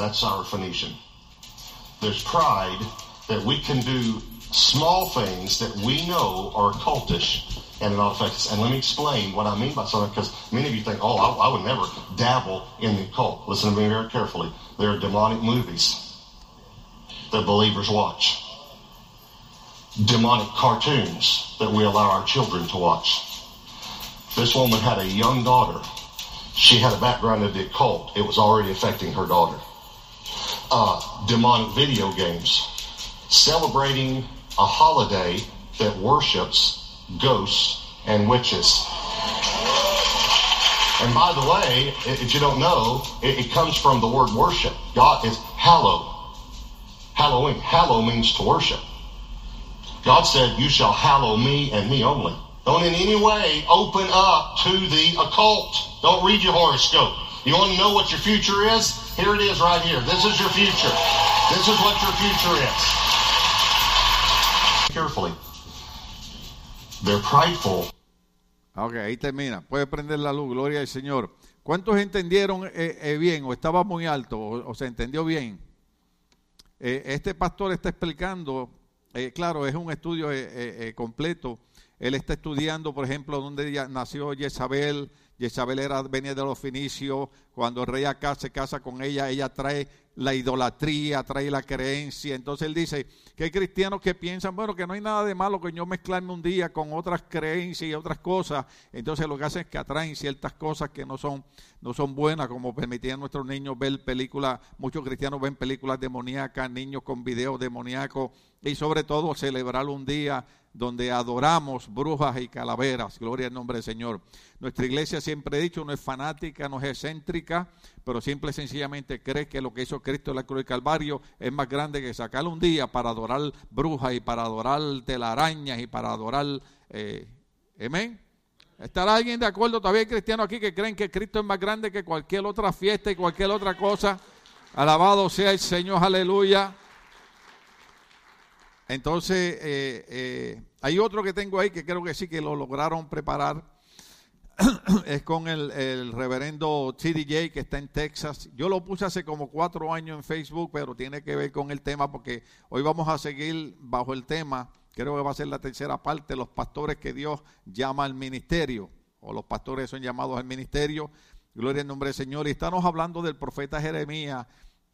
That's our Phoenician. There's pride that we can do small things that we know are cultish and it all affects us. And let me explain what I mean by something because many of you think, oh, I, I would never dabble in the occult. Listen to me very carefully. There are demonic movies that believers watch, demonic cartoons that we allow our children to watch. This woman had a young daughter. She had a background in the occult. It was already affecting her daughter. Uh, demonic video games, celebrating a holiday that worships ghosts and witches. And by the way, if you don't know, it, it comes from the word worship. God is hallow. Halloween. Hallow means to worship. God said, You shall hallow me and me only. Don't in any way open up to the occult. Don't read your horoscope. You want to know what your future is? Here it is right here. This is your future. This is what your future is. Carefully. They're prideful. Ok, ahí termina. Puede prender la luz, gloria al Señor. ¿Cuántos entendieron eh, eh, bien o estaba muy alto o, o se entendió bien? Eh, este pastor está explicando, eh, claro, es un estudio eh, eh, completo. Él está estudiando, por ejemplo, ella nació Jezabel. Jezabel era, venía de los finicios. Cuando el rey acá se casa con ella, ella trae la idolatría, trae la creencia. Entonces él dice que hay cristianos que piensan, bueno, que no hay nada de malo que yo mezclarme un día con otras creencias y otras cosas. Entonces lo que hacen es que atraen ciertas cosas que no son, no son buenas, como permitir a nuestros niños ver películas, muchos cristianos ven películas demoníacas, niños con videos demoníacos y sobre todo celebrar un día donde adoramos brujas y calaveras. Gloria al nombre del Señor. Nuestra iglesia siempre he dicho, no es fanática, no es excéntrica, pero simple y sencillamente cree que lo que hizo Cristo en la cruz del Calvario es más grande que sacar un día para adorar brujas y para adorar telarañas y para adorar... Eh. ¿Estará alguien de acuerdo? Todavía hay cristianos aquí que creen que Cristo es más grande que cualquier otra fiesta y cualquier otra cosa. Alabado sea el Señor, aleluya. Entonces, eh, eh, hay otro que tengo ahí que creo que sí que lo lograron preparar. es con el, el reverendo TDJ que está en Texas. Yo lo puse hace como cuatro años en Facebook, pero tiene que ver con el tema porque hoy vamos a seguir bajo el tema. Creo que va a ser la tercera parte, los pastores que Dios llama al ministerio, o los pastores son llamados al ministerio. Gloria al nombre del Señor. Y estamos hablando del profeta Jeremías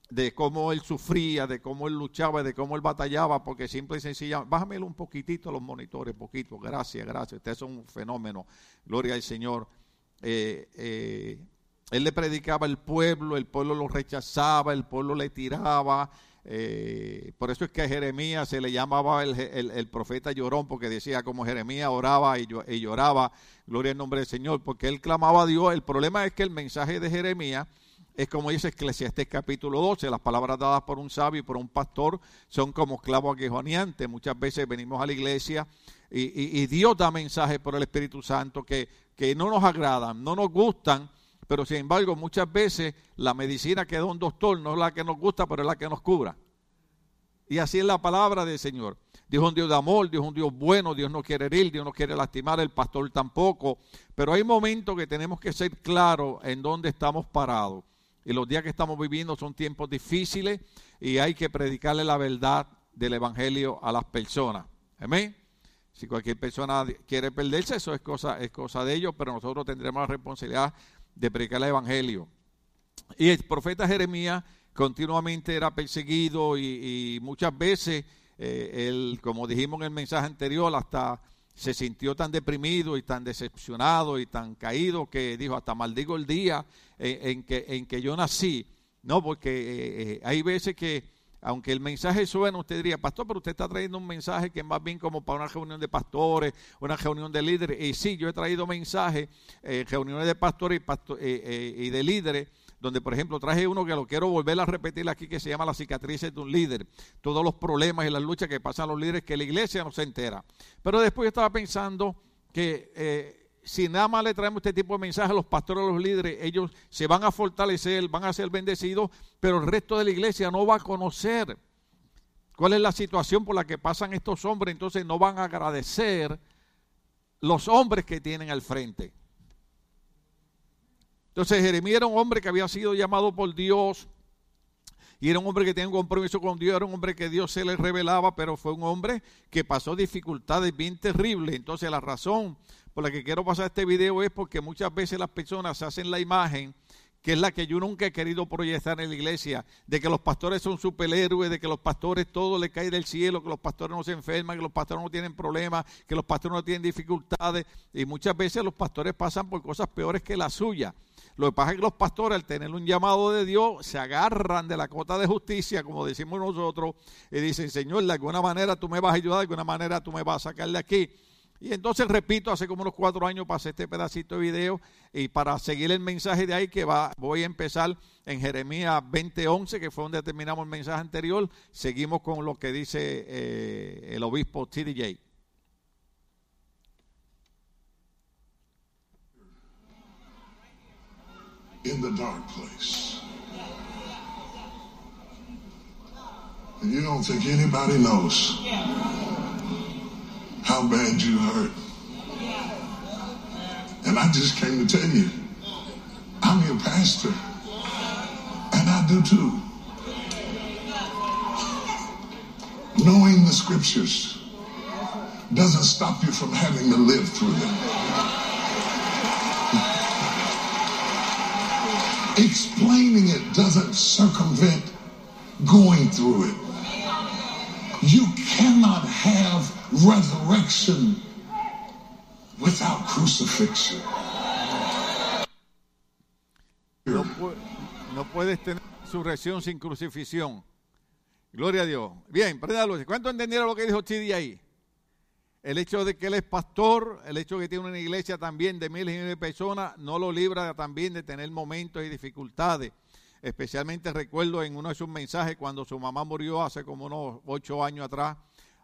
de cómo él sufría, de cómo él luchaba, de cómo él batallaba, porque simple y sencilla, bájamelo un poquitito los monitores, poquito, gracias, gracias, usted es un fenómeno, gloria al Señor. Eh, eh, él le predicaba al pueblo, el pueblo lo rechazaba, el pueblo le tiraba, eh, por eso es que a Jeremías se le llamaba el, el, el, profeta llorón, porque decía como Jeremías oraba y, y lloraba, gloria al nombre del Señor, porque él clamaba a Dios. El problema es que el mensaje de Jeremías es como dice Eclesiastés capítulo 12, las palabras dadas por un sabio y por un pastor son como clavos aguijoneantes. Muchas veces venimos a la iglesia y, Dios da mensajes por el Espíritu Santo que, que no nos agradan, no nos gustan, pero sin embargo muchas veces la medicina que da un doctor no es la que nos gusta, pero es la que nos cubra. Y así es la palabra del Señor. Dios es un Dios de amor, Dios es un Dios bueno, Dios no quiere herir, Dios no quiere lastimar, el pastor tampoco. Pero hay momentos que tenemos que ser claros en dónde estamos parados. Y los días que estamos viviendo son tiempos difíciles y hay que predicarle la verdad del Evangelio a las personas. Amén. Si cualquier persona quiere perderse, eso es cosa, es cosa de ellos, pero nosotros tendremos la responsabilidad de predicar el Evangelio. Y el profeta Jeremías continuamente era perseguido y, muchas veces, eh, él, como dijimos en el mensaje anterior, hasta se sintió tan deprimido y tan decepcionado y tan caído que dijo, hasta maldigo el día en, que, en que yo nací. No, porque eh, eh, hay veces que, aunque el mensaje suena, usted diría, pastor, pero usted está trayendo un mensaje que es más bien como para una reunión de pastores, una reunión de líderes. Y sí, yo he traído mensajes, eh, reuniones de pastores y, pastor, y de líderes donde por ejemplo traje uno que lo quiero volver a repetir aquí que se llama las cicatrices de un líder, todos los problemas y las luchas que pasan los líderes que la iglesia no se entera. Pero después estaba pensando que eh, si nada más le traemos este tipo de mensajes a los pastores, a los líderes, ellos se van a fortalecer, van a ser bendecidos, pero el resto de la iglesia no va a conocer cuál es la situación por la que pasan estos hombres, entonces no van a agradecer los hombres que tienen al frente. Entonces Jeremías era un hombre que había sido llamado por Dios Y era un hombre que tenía un compromiso con Dios, era un hombre que Dios se le revelaba, pero fue un hombre que pasó dificultades bien terribles. Entonces la razón por la que quiero pasar este video es porque muchas veces las personas hacen la imagen que es la que yo nunca he querido proyectar en la iglesia, de que los pastores son superhéroes, de que los pastores todo le cae del cielo, que los pastores no se enferman, que los pastores no tienen problemas, que los pastores no tienen dificultades, y muchas veces los pastores pasan por cosas peores que la suya. Lo que pasa es que los pastores, al tener un llamado de Dios, se agarran de la cota de justicia, como decimos nosotros, y dicen, Señor, de alguna manera tú me vas a ayudar, de alguna manera tú me vas a sacar de aquí. Y entonces repito, hace como unos cuatro años pasé este pedacito de video y para seguir el mensaje de ahí que va, voy a empezar en Jeremías 20:11, que fue donde terminamos el mensaje anterior, seguimos con lo que dice eh, el obispo TDJ. In the dark place. And you don't think anybody knows how bad you hurt. And I just came to tell you, I'm your pastor. And I do too. Knowing the scriptures doesn't stop you from having to live through them. Explaining it doesn't circumvent going through it. You cannot have resurrection without crucifixion. No, pu- no puedes tener resurrección sin crucifixión. Gloria a Dios. Bien, préndalo. ¿Cuánto entendieron lo que dijo Chidi ahí? El hecho de que él es pastor, el hecho de que tiene una iglesia también de miles y miles de personas, no lo libra también de tener momentos y dificultades. Especialmente recuerdo en uno de sus mensajes cuando su mamá murió hace como unos ocho años atrás.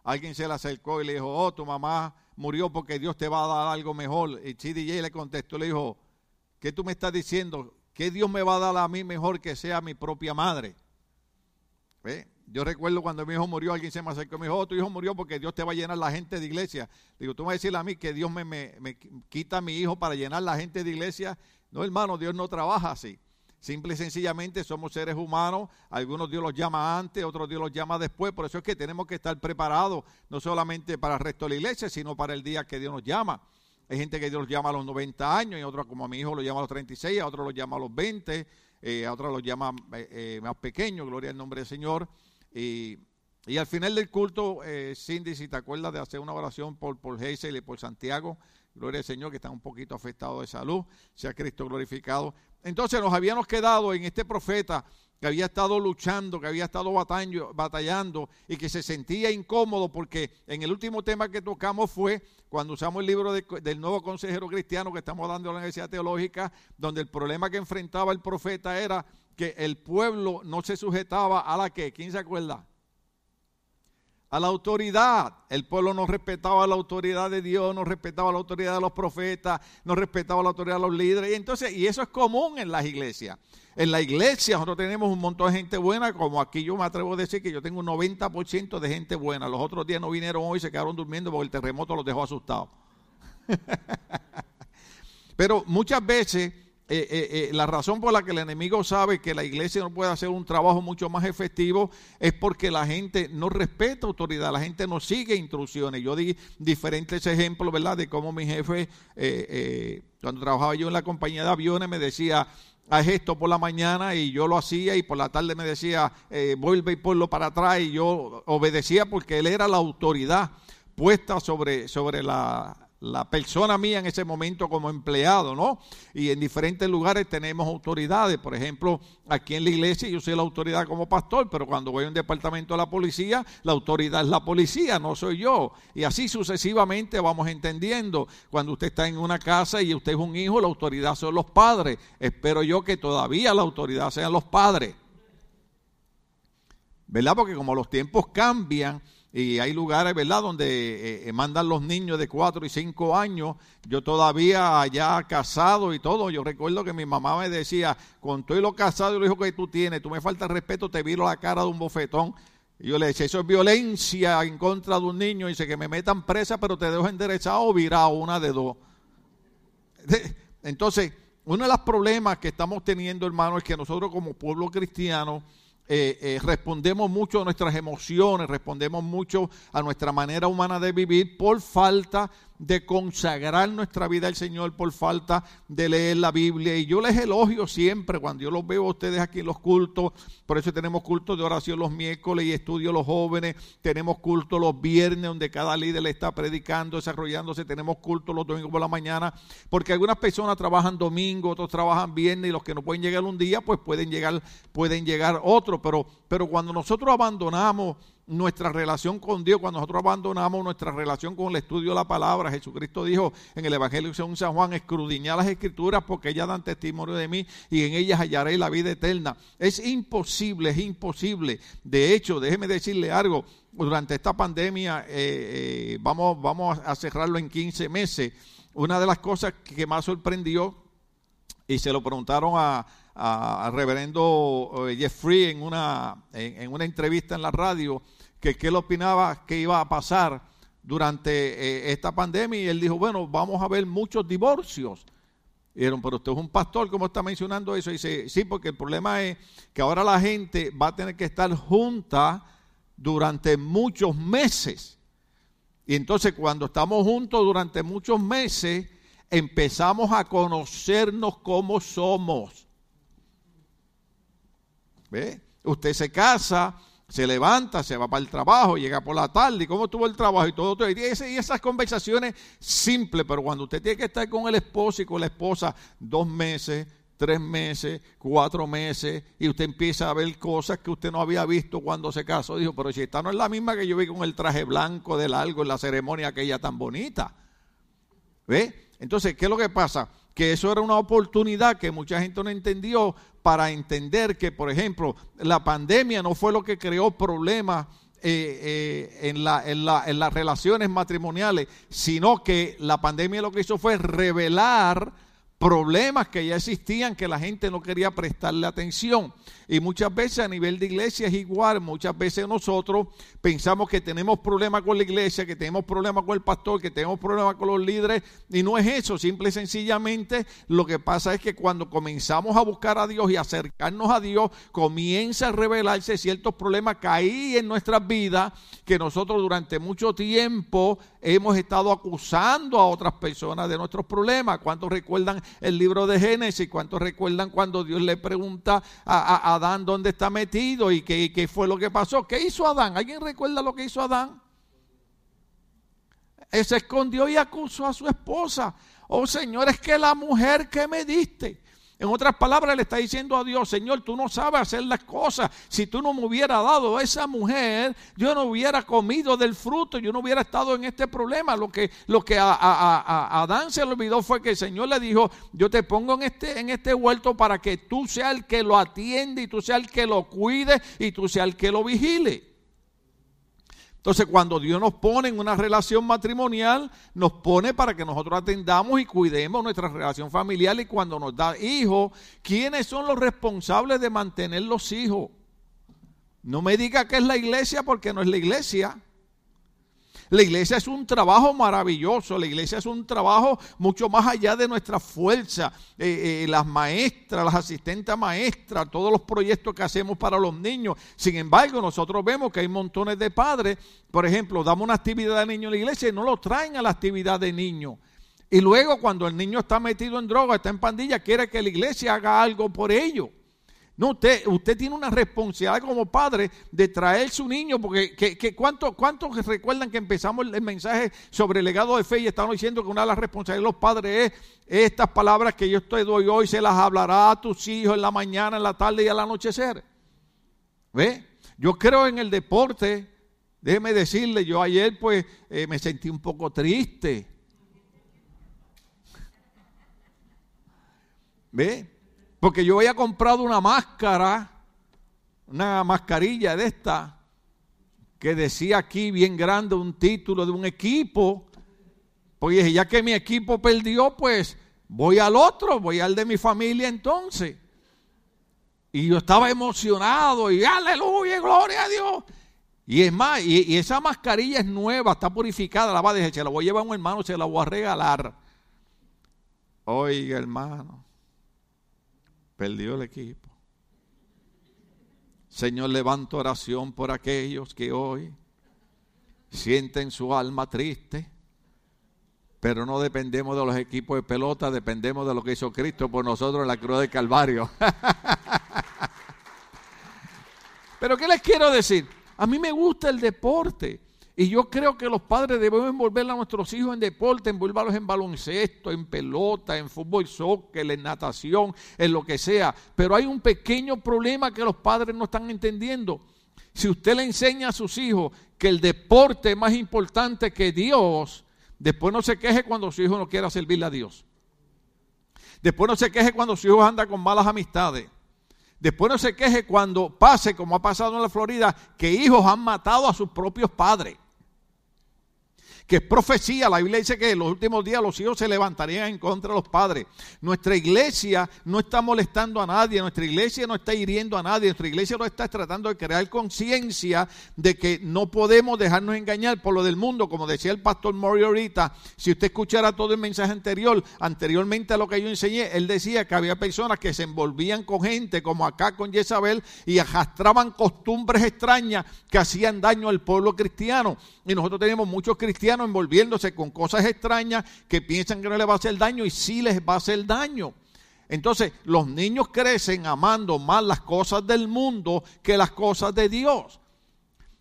Alguien se le acercó y le dijo, oh, tu mamá murió porque Dios te va a dar algo mejor. Y CDJ le contestó, le dijo, ¿qué tú me estás diciendo? ¿Qué Dios me va a dar a mí mejor que sea mi propia madre? ¿Ve? Yo recuerdo cuando mi hijo murió, alguien se me acercó y me dijo, oh, tu hijo murió porque Dios te va a llenar la gente de iglesia. Digo, tú vas a decir a mí que Dios me, me, me quita a mi hijo para llenar la gente de iglesia. No, hermano, Dios no trabaja así. Simple y sencillamente somos seres humanos, algunos Dios los llama antes, otros Dios los llama después, por eso es que tenemos que estar preparados, no solamente para el resto de la iglesia, sino para el día que Dios nos llama. Hay gente que Dios los llama a los 90 años, y otros como a mi hijo lo llama a los 36, a otros los llama a los 20, eh, a otros los llama eh, eh, más pequeños, gloria al nombre del Señor. Y, al final del culto, eh, Cindy, si te acuerdas de hacer una oración por, por y por Santiago, gloria al Señor, que están un poquito afectados de salud, sea Cristo glorificado. Entonces nos habíamos quedado en este profeta que había estado luchando, que había estado batallando, y que se sentía incómodo porque en el último tema que tocamos fue cuando usamos el libro de, del nuevo consejero cristiano que estamos dando en la Universidad Teológica, donde el problema que enfrentaba el profeta era que el pueblo no se sujetaba a la que, ¿quién se acuerda? a la autoridad. El pueblo no respetaba la autoridad de Dios, no respetaba la autoridad de los profetas, no respetaba la autoridad de los líderes. Y entonces, y eso es común en las iglesias. En la iglesia nosotros tenemos un montón de gente buena, como aquí yo me atrevo a decir que yo tengo un 90% de gente buena. Los otros días no vinieron hoy, se quedaron durmiendo porque el terremoto los dejó asustados. Pero muchas veces eh, eh, eh, la razón por la que el enemigo sabe que la iglesia no puede hacer un trabajo mucho más efectivo es porque la gente no respeta autoridad, la gente no sigue instrucciones. Yo di diferentes ejemplos, ¿verdad?, de cómo mi jefe, cuando trabajaba yo en la compañía de aviones, me decía, haz esto por la mañana y yo lo hacía y por la tarde me decía, vuelve y ponlo para atrás y yo obedecía porque él era la autoridad puesta sobre, sobre la, la persona mía en ese momento como empleado, ¿no? Y en diferentes lugares tenemos autoridades. Por ejemplo, aquí en la iglesia yo soy la autoridad como pastor, pero cuando voy a un departamento de la policía, la autoridad es la policía, no soy yo. Y así sucesivamente vamos entendiendo. Cuando usted está en una casa y usted es un hijo, la autoridad son los padres. Espero yo que todavía la autoridad sean los padres. ¿Verdad? Porque como los tiempos cambian, y hay lugares, ¿verdad?, donde eh, mandan los niños de 4 y 5 años. Yo todavía ya casado y todo, yo recuerdo que mi mamá me decía, con todo lo casado y lo hijo que tú tienes, tú me falta respeto, te viro la cara de un bofetón. Y yo le decía, eso es violencia en contra de un niño. Y dice que me metan presa, pero te dejo enderezado o virado, una de dos. Entonces, uno de los problemas que estamos teniendo, hermano, es que nosotros como pueblo cristiano eh, eh, respondemos mucho a nuestras emociones, respondemos mucho a nuestra manera humana de vivir por falta de consagrar nuestra vida al Señor por falta de leer la Biblia. Y yo les elogio siempre cuando yo los veo a ustedes aquí en los cultos. Por eso tenemos cultos de oración los miércoles y estudio los jóvenes. Tenemos cultos los viernes donde cada líder le está predicando, desarrollándose. Tenemos cultos los domingos por la mañana. Porque algunas personas trabajan domingo, otros trabajan viernes y los que no pueden llegar un día, pues pueden llegar, pueden llegar otros. Pero, pero cuando nosotros abandonamos nuestra relación con Dios, cuando nosotros abandonamos nuestra relación con el estudio de la palabra, Jesucristo dijo en el Evangelio según San Juan, escudriñad las escrituras porque ellas dan testimonio de mí y en ellas hallaré la vida eterna. Es imposible, es imposible. De hecho, déjeme decirle algo, durante esta pandemia, eh, eh, vamos, vamos a cerrarlo en 15 meses, una de las cosas que más sorprendió, y se lo preguntaron a, al reverendo eh, Jeffrey en una, en, una entrevista en la radio que qué él opinaba que iba a pasar durante eh, esta pandemia y él dijo, bueno, vamos a ver muchos divorcios. Y dijeron, pero usted es un pastor, ¿cómo está mencionando eso? Y dice, sí, porque el problema es que ahora la gente va a tener que estar junta durante muchos meses. Y entonces cuando estamos juntos durante muchos meses, empezamos a conocernos como somos. Usted se casa, se levanta, se va para el trabajo, llega por la tarde, y cómo tuvo el trabajo y todo, Y, esas conversaciones simples, pero cuando usted tiene que estar con el esposo y con la esposa dos meses, tres meses, cuatro meses, y usted empieza a ver cosas que usted no había visto cuando se casó, dijo, pero si esta no es la misma que yo vi con el traje blanco de largo en la ceremonia aquella tan bonita. ¿Ve? Entonces, ¿qué es lo que pasa? Que eso era una oportunidad que mucha gente no entendió para entender que, por ejemplo, la pandemia no fue lo que creó problemas eh, eh, en, la, en, la, en las relaciones matrimoniales, sino que la pandemia lo que hizo fue revelar problemas que ya existían que la gente no quería prestarle atención. Y muchas veces a nivel de iglesia es igual, muchas veces nosotros pensamos que tenemos problemas con la iglesia, que tenemos problemas con el pastor, que tenemos problemas con los líderes, y no es eso, simple y sencillamente lo que pasa es que cuando comenzamos a buscar a Dios y acercarnos a Dios, comienza a revelarse ciertos problemas que hay en nuestras vidas que nosotros durante mucho tiempo hemos estado acusando a otras personas de nuestros problemas. ¿Cuántos recuerdan el libro de Génesis? ¿Cuántos recuerdan cuando Dios le pregunta a, Adán dónde está metido y qué, qué fue lo que pasó? ¿Qué hizo Adán? ¿Alguien recuerda lo que hizo Adán? Él se escondió y acusó a su esposa. Oh Señor, es que la mujer que me diste. En otras palabras, le está diciendo a Dios, Señor, tú no sabes hacer las cosas. Si tú no me hubieras dado a esa mujer, yo no hubiera comido del fruto, yo no hubiera estado en este problema. Lo que, lo que a, Adán se le olvidó fue que el Señor le dijo, yo te pongo en este, en este huerto para que tú seas el que lo atiende y tú seas el que lo cuide y tú seas el que lo vigile. Entonces, cuando Dios nos pone en una relación matrimonial, nos pone para que nosotros atendamos y cuidemos nuestra relación familiar. Y cuando nos da hijos, ¿quiénes son los responsables de mantener los hijos? No me diga que es la iglesia porque no es la iglesia. La iglesia es un trabajo maravilloso, la iglesia es un trabajo mucho más allá de nuestra fuerza. Eh, eh, las maestras, las asistentes maestras, todos los proyectos que hacemos para los niños. Sin embargo, nosotros vemos que hay montones de padres, por ejemplo, damos una actividad de niño en la iglesia y no lo traen a la actividad de niño. Y luego cuando el niño está metido en droga, está en pandilla, quiere que la iglesia haga algo por ello. No, usted, usted tiene una responsabilidad como padre de traer su niño, porque que, ¿cuántos cuánto recuerdan que empezamos el mensaje sobre el legado de fe y estamos diciendo que una de las responsabilidades de los padres es estas palabras que yo te doy hoy, se las hablará a tus hijos en la mañana, en la tarde y al anochecer? ¿Ve? Yo creo en el deporte, déjeme decirle, yo ayer pues eh, me sentí un poco triste. ¿Ve? Porque yo había comprado una máscara, una mascarilla de esta, que decía aquí bien grande un título de un equipo. Pues ya que mi equipo perdió, pues voy al otro, voy al de mi familia entonces. Y yo estaba emocionado y aleluya, gloria a Dios. Y es más, y, esa mascarilla es nueva, está purificada, la va a dejar, se la voy a llevar a un hermano, se la voy a regalar. Oiga, hermano perdió el equipo. Señor, levanto oración por aquellos que hoy sienten su alma triste, pero no dependemos de los equipos de pelota, dependemos de lo que hizo Cristo por nosotros en la cruz del Calvario. pero ¿qué les quiero decir? A mí me gusta el deporte. Y yo creo que los padres debemos envolver a nuestros hijos en deporte, envolverlos en baloncesto, en pelota, en fútbol, soccer, en natación, en lo que sea. Pero hay un pequeño problema que los padres no están entendiendo. Si usted le enseña a sus hijos que el deporte es más importante que Dios, después no se queje cuando su hijo no quiera servirle a Dios. Después no se queje cuando su hijo anda con malas amistades. Después no se queje cuando pase, como ha pasado en la Florida, que hijos han matado a sus propios padres que es profecía. La Biblia dice que en los últimos días los hijos se levantarían en contra de los padres. Nuestra iglesia no está molestando a nadie, nuestra iglesia no está hiriendo a nadie, nuestra iglesia no está tratando de crear conciencia de que no podemos dejarnos engañar por lo del mundo. Como decía el pastor Mori ahorita, si usted escuchara todo el mensaje anterior, anteriormente a lo que yo enseñé, él decía que había personas que se envolvían con gente, como acá con Jezabel, y arrastraban costumbres extrañas que hacían daño al pueblo cristiano. Y nosotros tenemos muchos cristianos envolviéndose con cosas extrañas que piensan que no les va a hacer daño y sí les va a hacer daño. Entonces, los niños crecen amando más las cosas del mundo que las cosas de Dios.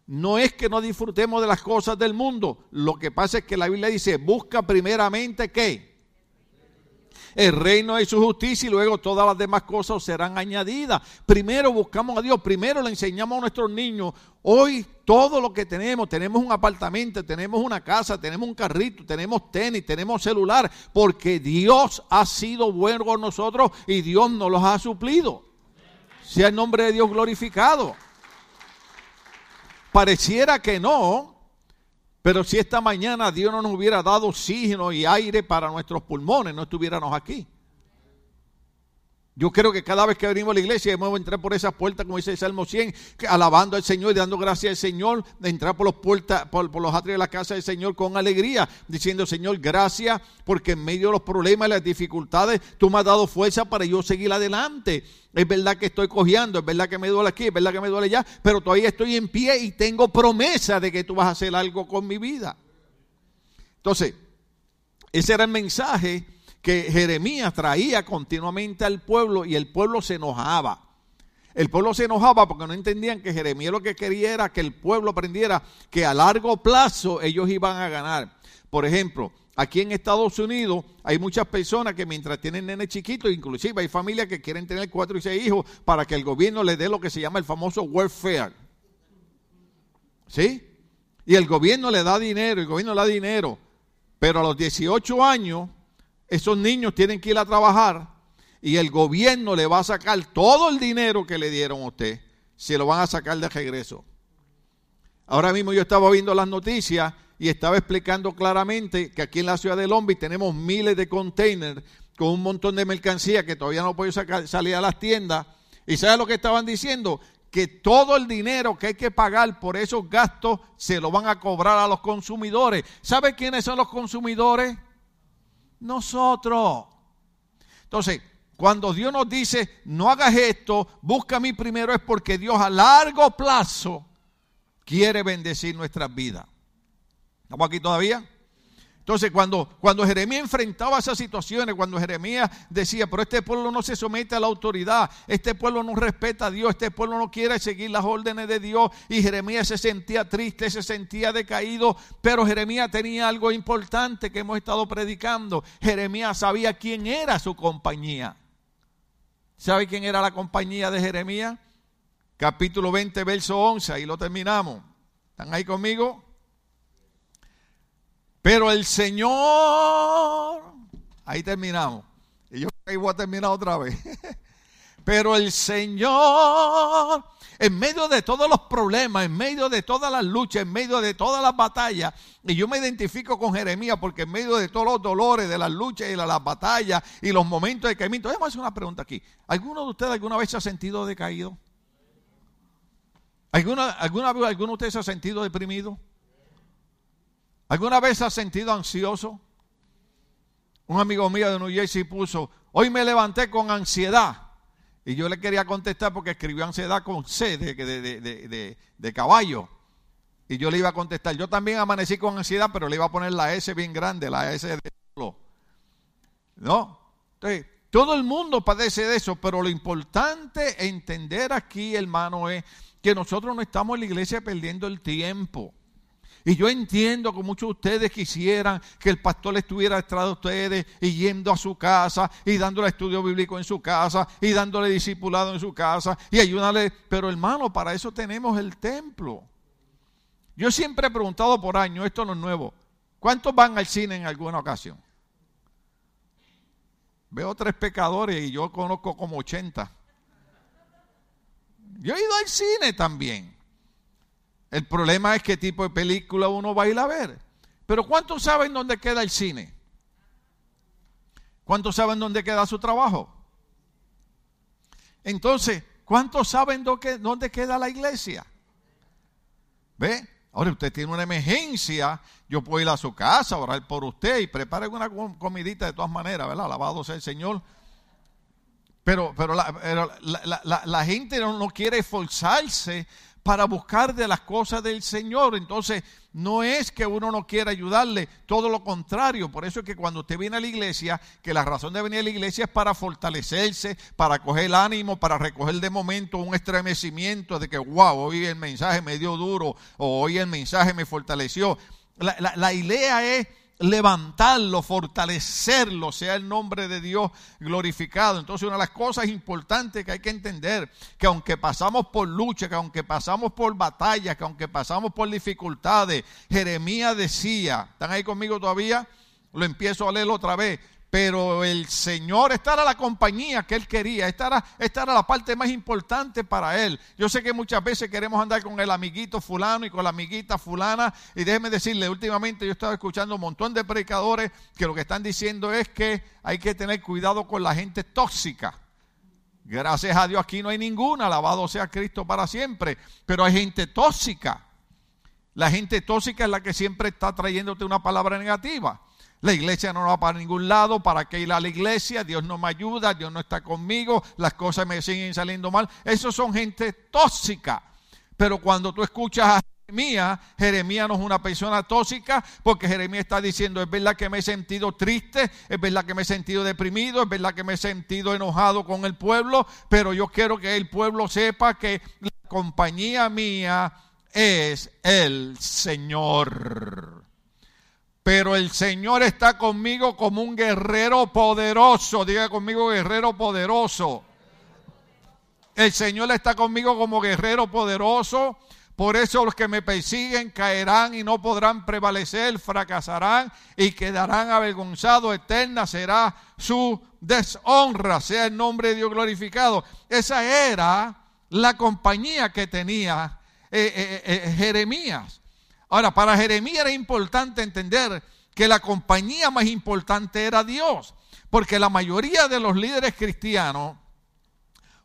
No es que no disfrutemos de las cosas del mundo. Lo que pasa es que la Biblia dice, busca primeramente qué? El reino y su justicia y luego todas las demás cosas serán añadidas. Primero buscamos a Dios, primero le enseñamos a nuestros niños. Hoy todo lo que tenemos, tenemos un apartamento, tenemos una casa, tenemos un carrito, tenemos tenis, tenemos celular, porque Dios ha sido bueno con nosotros y Dios nos los ha suplido. Sea el nombre de Dios glorificado. Pareciera que no, pero si esta mañana Dios no nos hubiera dado oxígeno y aire para nuestros pulmones, no estuviéramos aquí. Yo creo que cada vez que venimos a la iglesia debemos entrar por esas puertas, como dice el Salmo 100, alabando al Señor y dando gracias al Señor, entrar por, los puertas, por, los atrios de la casa del Señor con alegría, diciendo, Señor, gracias, porque en medio de los problemas y las dificultades, tú me has dado fuerza para yo seguir adelante. Es verdad que estoy cojeando, es verdad que me duele aquí, es verdad que me duele allá, pero todavía estoy en pie y tengo promesa de que tú vas a hacer algo con mi vida. Entonces, ese era el mensaje que Jeremías traía continuamente al pueblo y el pueblo se enojaba. El pueblo se enojaba porque no entendían que Jeremías lo que quería era que el pueblo aprendiera que a largo plazo ellos iban a ganar. Por ejemplo, aquí en Estados Unidos hay muchas personas que mientras tienen nenes chiquitos, inclusive hay familias que quieren tener cuatro y seis hijos para que el gobierno les dé lo que se llama el famoso welfare. ¿Sí? Y el gobierno le da dinero, el gobierno le da dinero, pero a los 18 años esos niños tienen que ir a trabajar y el gobierno le va a sacar todo el dinero que le dieron a usted, se lo van a sacar de regreso. Ahora mismo yo estaba viendo las noticias y estaba explicando claramente que aquí en la ciudad de Lombi tenemos miles de containers con un montón de mercancía que todavía no puede salir a las tiendas. ¿Y sabe lo que estaban diciendo? Que todo el dinero que hay que pagar por esos gastos se lo van a cobrar a los consumidores. ¿Sabe quiénes son los consumidores? Nosotros. Entonces, cuando Dios nos dice, no hagas esto, busca a mí primero, es porque Dios a largo plazo quiere bendecir nuestras vidas. ¿Estamos aquí todavía? Entonces, cuando, cuando Jeremías enfrentaba esas situaciones, cuando Jeremías decía, pero este pueblo no se somete a la autoridad, este pueblo no respeta a Dios, este pueblo no quiere seguir las órdenes de Dios, y Jeremías se sentía triste, se sentía decaído, pero Jeremías tenía algo importante que hemos estado predicando. Jeremías sabía quién era su compañía. ¿Sabe quién era la compañía de Jeremías? Capítulo 20, verso 11, ahí lo terminamos. ¿Están ahí conmigo? Pero el Señor, ahí terminamos. Y yo ahí voy a terminar otra vez. Pero el Señor, en medio de todos los problemas, en medio de todas las luchas, en medio de todas las batallas, y yo me identifico con Jeremías porque en medio de todos los dolores, de las luchas y de las batallas y los momentos de caimiento, déjame hacer una pregunta aquí. ¿Alguno de ustedes alguna vez se ha sentido decaído? ¿Alguna, alguna, ¿Alguno de ustedes se ha sentido deprimido? ¿Alguna vez has sentido ansioso? Un amigo mío de New Jersey puso, hoy me levanté con ansiedad Y yo le quería contestar porque escribió ansiedad con C de, de, caballo. Y yo le iba a contestar. Yo también amanecí con ansiedad, pero le iba a poner la S bien grande, la S de. ¿No? Entonces, todo el mundo padece de eso, pero lo importante entender aquí, hermano, es que nosotros no estamos en la iglesia perdiendo el tiempo. Y yo entiendo que muchos de ustedes quisieran que el pastor estuviera detrás de ustedes y yendo a su casa y dándole estudio bíblico en su casa y dándole discipulado en su casa y ayudarle. Pero hermano, para eso tenemos el templo. Yo siempre he preguntado por año, esto no es nuevo, ¿cuántos van al cine en alguna ocasión? Veo tres pecadores y yo conozco como 80. Yo he ido al cine también. El problema es qué tipo de película uno va a ir a ver. Pero ¿cuántos saben dónde queda el cine? ¿Cuántos saben dónde queda su trabajo? Entonces, ¿cuántos saben dónde queda la iglesia? ¿Ve? Ahora usted tiene una emergencia, yo puedo ir a su casa, orar por usted y preparar una comidita de todas maneras, ¿verdad? Alabado sea el Señor. Pero, pero, la, gente no, no, quiere esforzarse para buscar de las cosas del Señor. Entonces, no es que uno no quiera ayudarle, todo lo contrario. Por eso es que cuando usted viene a la iglesia, que la razón de venir a la iglesia es para fortalecerse, para coger ánimo, para recoger de momento un estremecimiento de que, wow, hoy el mensaje me dio duro, o hoy el mensaje me fortaleció. La, la, la idea es levantarlo, fortalecerlo, sea el nombre de Dios glorificado. Entonces una de las cosas importantes que hay que entender, que aunque pasamos por lucha, que aunque pasamos por batallas, que aunque pasamos por dificultades, Jeremías decía, ¿están ahí conmigo todavía? Lo empiezo a leer otra vez pero el Señor, esta era la compañía que Él quería, esta era, la parte más importante para Él. Yo sé que muchas veces queremos andar con el amiguito fulano y con la amiguita fulana, y déjeme decirle, últimamente yo estaba escuchando un montón de predicadores que lo que están diciendo es que hay que tener cuidado con la gente tóxica. Gracias a Dios aquí no hay ninguna, alabado sea Cristo para siempre, pero hay gente tóxica. La gente tóxica es la que siempre está trayéndote una palabra negativa. La iglesia no va para ningún lado, ¿para qué ir a la iglesia? Dios no me ayuda, Dios no está conmigo, las cosas me siguen saliendo mal. Esos son gente tóxica. Pero cuando tú escuchas a Jeremías, Jeremías no es una persona tóxica, porque Jeremías está diciendo, es verdad que me he sentido triste, es verdad que me he sentido deprimido, es verdad que me he sentido enojado con el pueblo, pero yo quiero que el pueblo sepa que la compañía mía es el Señor. Pero el Señor está conmigo como un guerrero poderoso. Diga conmigo guerrero poderoso. El Señor está conmigo como guerrero poderoso. Por eso los que me persiguen caerán y no podrán prevalecer, fracasarán y quedarán avergonzados. Eterna será su deshonra, sea el nombre de Dios glorificado. Esa era la compañía que tenía eh, eh, eh, Jeremías. Ahora, para Jeremías era importante entender que la compañía más importante era Dios, porque la mayoría de los líderes cristianos,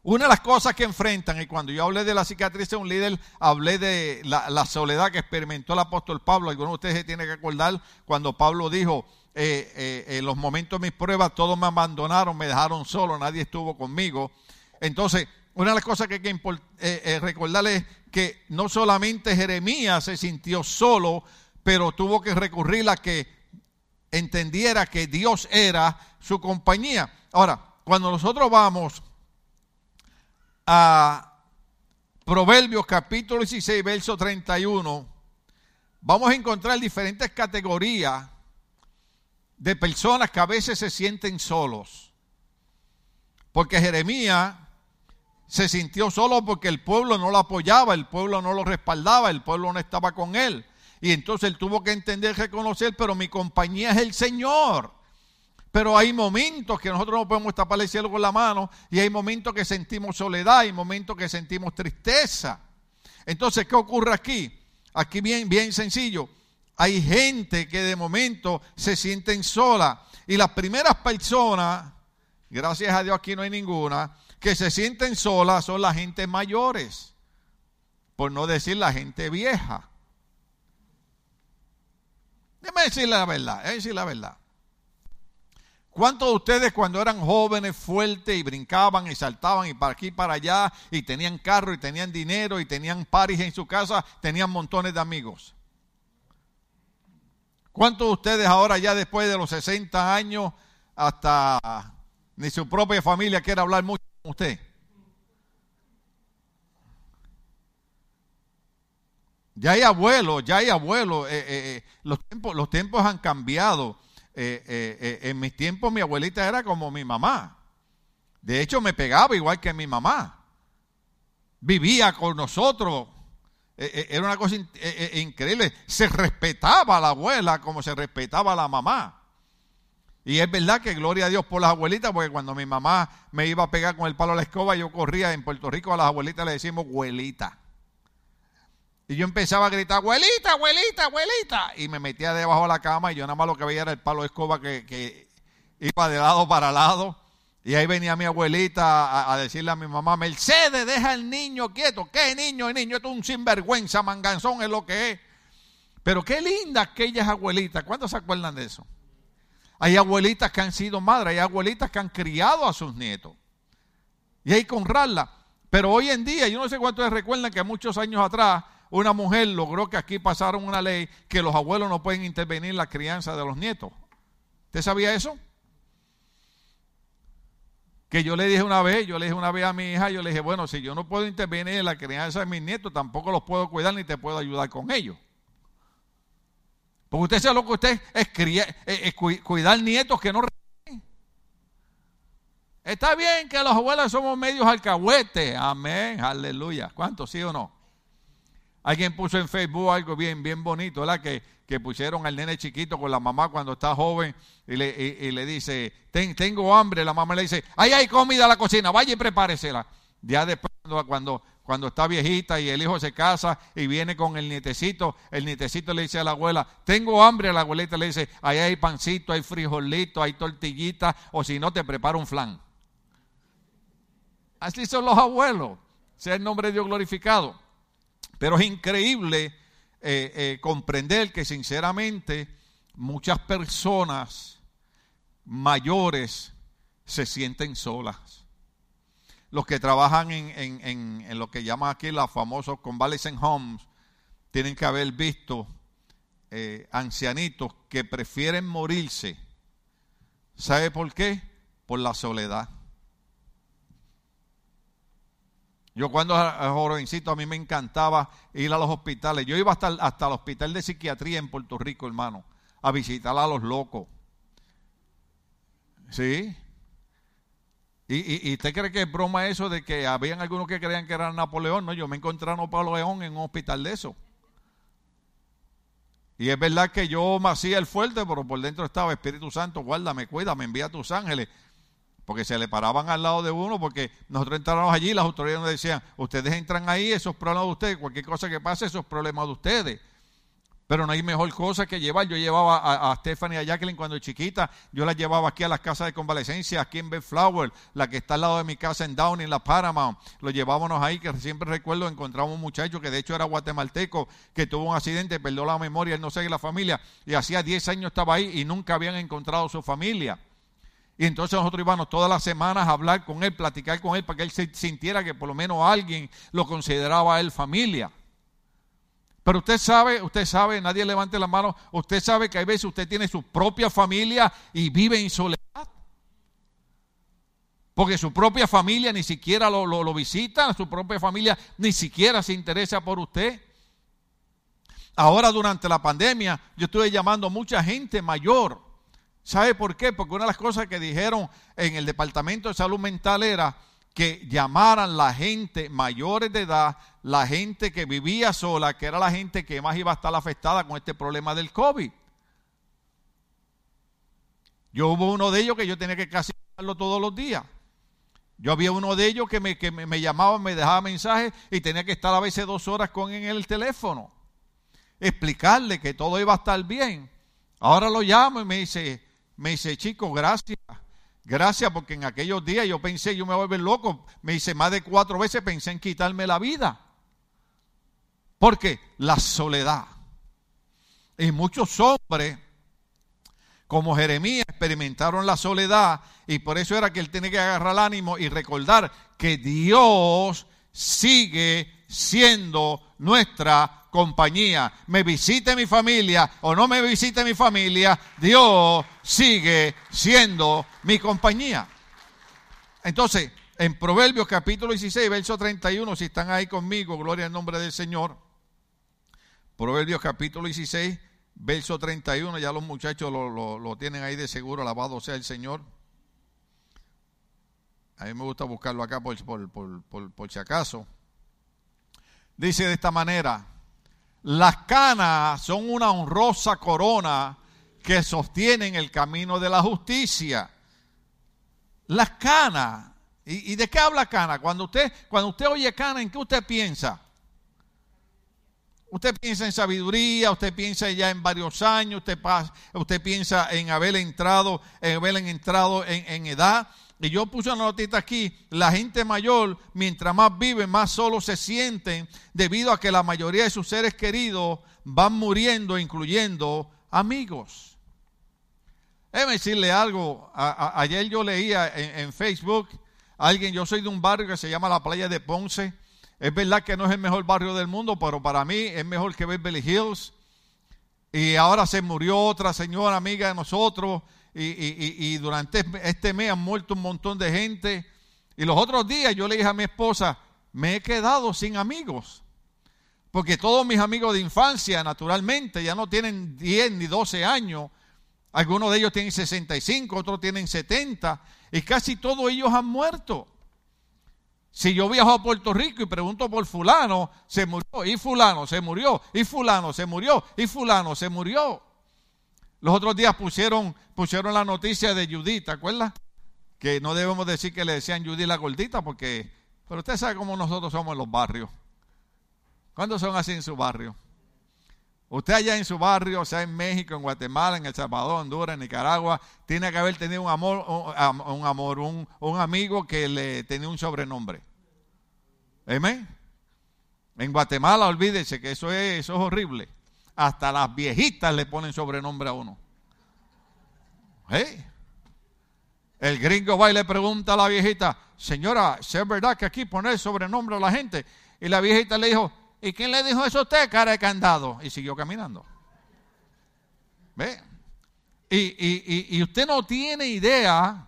una de las cosas que enfrentan, y cuando yo hablé de la cicatriz de un líder, hablé de la, soledad que experimentó el apóstol Pablo. Algunos de ustedes se tienen que acordar cuando Pablo dijo, eh, eh, en los momentos de mis pruebas todos me abandonaron, me dejaron solo, nadie estuvo conmigo. Entonces, una de las cosas que hay que eh, eh, recordarles es que no solamente Jeremías se sintió solo, pero tuvo que recurrir a que entendiera que Dios era su compañía. Ahora, cuando nosotros vamos a Proverbios capítulo 16, verso 31, vamos a encontrar diferentes categorías de personas que a veces se sienten solos. Porque Jeremías se sintió solo porque el pueblo no lo apoyaba, el pueblo no lo respaldaba, el pueblo no estaba con él. Y entonces él tuvo que entender, reconocer, pero mi compañía es el Señor. Pero hay momentos que nosotros no podemos tapar el cielo con la mano y hay momentos que sentimos soledad, hay momentos que sentimos tristeza. Entonces, ¿qué ocurre aquí? Aquí bien, bien sencillo. Hay gente que de momento se sienten sola y las primeras personas, gracias a Dios aquí no hay ninguna, que se sienten solas son la gente mayores, por no decir la gente vieja. Déjame decir la verdad, déjame decir la verdad. ¿Cuántos de ustedes cuando eran jóvenes, fuertes y brincaban y saltaban y para aquí y para allá y tenían carro y tenían dinero y tenían paris en su casa, tenían montones de amigos? ¿Cuántos de ustedes ahora ya después de los 60 años hasta ni su propia familia quiere hablar mucho usted? Ya hay abuelos, ya hay abuelos. Eh, eh, eh, los, tiempos, los tiempos han cambiado. en mis tiempos mi abuelita era como mi mamá. De hecho me pegaba igual que mi mamá. Y es verdad que gloria a Dios por las abuelitas, porque cuando mi mamá me iba a pegar con el palo a la escoba, yo corría en Puerto Rico a las abuelitas le decimos abuelita. Y yo empezaba a gritar, abuelita, abuelita, abuelita. Y me metía debajo de la cama y yo nada más lo que veía era el palo de escoba que, iba de lado para lado. Y ahí venía mi abuelita a, decirle a mi mamá, Mercedes, deja al niño quieto. ¿Qué niño? El niño es un sinvergüenza, manganzón es lo que es. Pero qué linda aquellas abuelitas. ¿Cuántos se acuerdan de eso? Hay abuelitas que han sido madres, hay abuelitas que han criado a sus nietos. Y hay que honrarla. Pero hoy en día, yo no sé cuántos recuerdan que muchos años atrás una mujer logró que aquí pasaron una ley que los abuelos no pueden intervenir en la crianza de los nietos. ¿Usted sabía eso? Que yo le dije una vez, yo le dije una vez a mi hija, yo le dije, bueno, si yo no puedo intervenir en la crianza de mis nietos, tampoco los puedo cuidar ni te puedo ayudar con ellos. Porque usted sabe lo que usted es, es cuidar nietos que no Está bien que los abuelos somos medios alcahuetes. Amén. Aleluya. ¿Cuántos sí o no? Alguien puso en Facebook algo bien, bien bonito, ¿verdad? Que, que pusieron al nene chiquito con la mamá cuando está joven y le, le dice, tengo hambre. La mamá le dice, ahí hay comida en la cocina, vaya y prepáresela. Ya después, cuando, cuando está viejita y el hijo se casa y viene con el nietecito, el nietecito le dice a la abuela, tengo hambre. La abuelita le dice, ahí hay pancito, hay frijolito, hay tortillita, o si no, te preparo un flan. Así son los abuelos. Sea el nombre de Dios glorificado. Pero es increíble eh, eh, comprender que sinceramente muchas personas mayores se sienten solas. Los que trabajan en, lo que llaman aquí los famosos convalescent homes tienen que haber visto eh, ancianitos que prefieren morirse. ¿Sabe por qué? Por la soledad. Yo cuando era jovencito a mí me encantaba ir a los hospitales. Yo iba hasta, hasta el hospital de psiquiatría en Puerto Rico, hermano, a visitar a los locos. ¿Sí? ¿Y, y, usted cree que es broma eso de que habían algunos que creían que era Napoleón? No, yo me encontré a Napoleón en un hospital de eso. Y es verdad que yo me hacía el fuerte, pero por dentro estaba Espíritu Santo, guárdame, cuídame, envía a tus ángeles porque se le paraban al lado de uno, porque nosotros entrábamos allí, las autoridades nos decían, ustedes entran ahí, esos problemas de ustedes, cualquier cosa que pase, esos problemas de ustedes. Pero no hay mejor cosa que llevar. Yo llevaba a, Stephanie y a Jacqueline cuando chiquita, yo la llevaba aquí a las casas de convalecencia, aquí en Bellflower, la que está al lado de mi casa en Downey, en la Paramount. Lo llevábamos ahí, que siempre recuerdo, encontramos un muchacho que de hecho era guatemalteco, que tuvo un accidente, perdió la memoria, él no sé la familia, y hacía 10 años estaba ahí y nunca habían encontrado su familia. Y entonces nosotros íbamos todas las semanas a hablar con él, platicar con él, para que él se sintiera que por lo menos alguien lo consideraba a él familia. Pero usted sabe, usted sabe, nadie levante la mano, usted sabe que hay veces usted tiene su propia familia y vive en soledad. Porque su propia familia ni siquiera lo, lo, visita, su propia familia ni siquiera se interesa por usted. Ahora durante la pandemia yo estuve llamando a mucha gente mayor ¿Sabe por qué? Porque una de las cosas que dijeron en el Departamento de Salud Mental era que llamaran la gente mayores de edad, la gente que vivía sola, que era la gente que más iba a estar afectada con este problema del COVID. Yo hubo uno de ellos que yo tenía que casi todos los días. Yo había uno de ellos que me, que me, llamaba, me dejaba mensajes y tenía que estar a veces dos horas con en el teléfono. Explicarle que todo iba a estar bien. Ahora lo llamo y me dice, me dice, chico, gracias. Gracias porque en aquellos días yo pensé, yo me voy a volver loco. Me dice, más de cuatro veces pensé en quitarme la vida. Porque la soledad. Y muchos hombres, como Jeremías, experimentaron la soledad y por eso era que él tiene que agarrar el ánimo y recordar que Dios sigue siendo nuestra compañía. Me visite mi familia o no me visite mi familia, Dios sigue siendo mi compañía. Entonces, en Proverbios capítulo 16, verso 31, si están ahí conmigo, gloria al nombre del Señor. Proverbios capítulo 16, verso 31, ya los muchachos lo, tienen ahí de seguro, alabado sea el Señor. A mí me gusta buscarlo acá por, por si acaso. Dice de esta manera, las canas son una honrosa corona que sostienen el camino de la justicia. Las canas. ¿Y, de qué habla cana? Cuando usted, cuando usted oye cana, ¿en qué usted piensa? Usted piensa en sabiduría, usted piensa ya en varios años, usted, usted piensa en haber entrado, en haber entrado en, en edad. Y yo puse una notita aquí, la gente mayor, mientras más vive, más solo se sienten, debido a que la mayoría de sus seres queridos van muriendo, incluyendo amigos. Déjeme decirle algo, ayer yo leía en, Facebook, alguien, yo soy de un barrio que se llama la playa de Ponce, es verdad que no es el mejor barrio del mundo, pero para mí es mejor que Beverly Hills. Y ahora se murió otra señora amiga de nosotros y, durante este mes han muerto un montón de gente. Y los otros días yo le dije a mi esposa, me he quedado sin amigos. Porque todos mis amigos de infancia, naturalmente, ya no tienen 10 ni 12 años. Algunos de ellos tienen 65, otros tienen 70. Y casi todos ellos han muerto. Si yo viajo a Puerto Rico y pregunto por fulano, se murió, y fulano se murió, y fulano se murió, y fulano se murió. Los otros días pusieron, pusieron la noticia de Judith, ¿te acuerdas? Que no debemos decir que le decían Judith la gordita, porque, pero usted sabe cómo nosotros somos en los barrios. ¿Cuántos son así en su barrio? Usted allá en su barrio, sea en México, en Guatemala, en El Salvador, Honduras, en Nicaragua, tiene que haber tenido un amor, un, amor, un, amigo que le tenía un sobrenombre. Amén. En Guatemala, olvídese que eso es, eso es horrible. Hasta las viejitas le ponen sobrenombre a uno. El gringo va y le pregunta a la viejita, señora, ¿es verdad que aquí poner sobrenombre a la gente? Y la viejita le dijo, ¿y quién le dijo eso a usted, cara de candado? Y siguió caminando. ¿Ve? Y, y, usted no tiene idea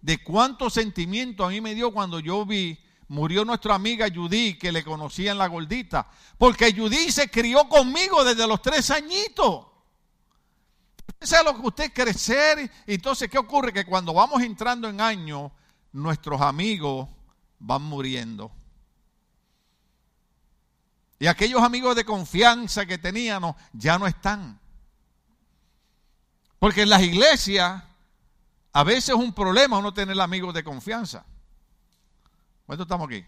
de cuánto sentimiento a mí me dio cuando yo vi murió nuestra amiga Judy, que le conocía en la gordita. Porque Judy se crió conmigo desde los tres añitos. Ese es lo que usted crecer. Entonces, ¿qué ocurre? Que cuando vamos entrando en años, nuestros amigos van muriendo. Y aquellos amigos de confianza que teníamos ya no están. Porque en las iglesias a veces es un problema uno tener amigos de confianza. ¿Cuántos estamos aquí?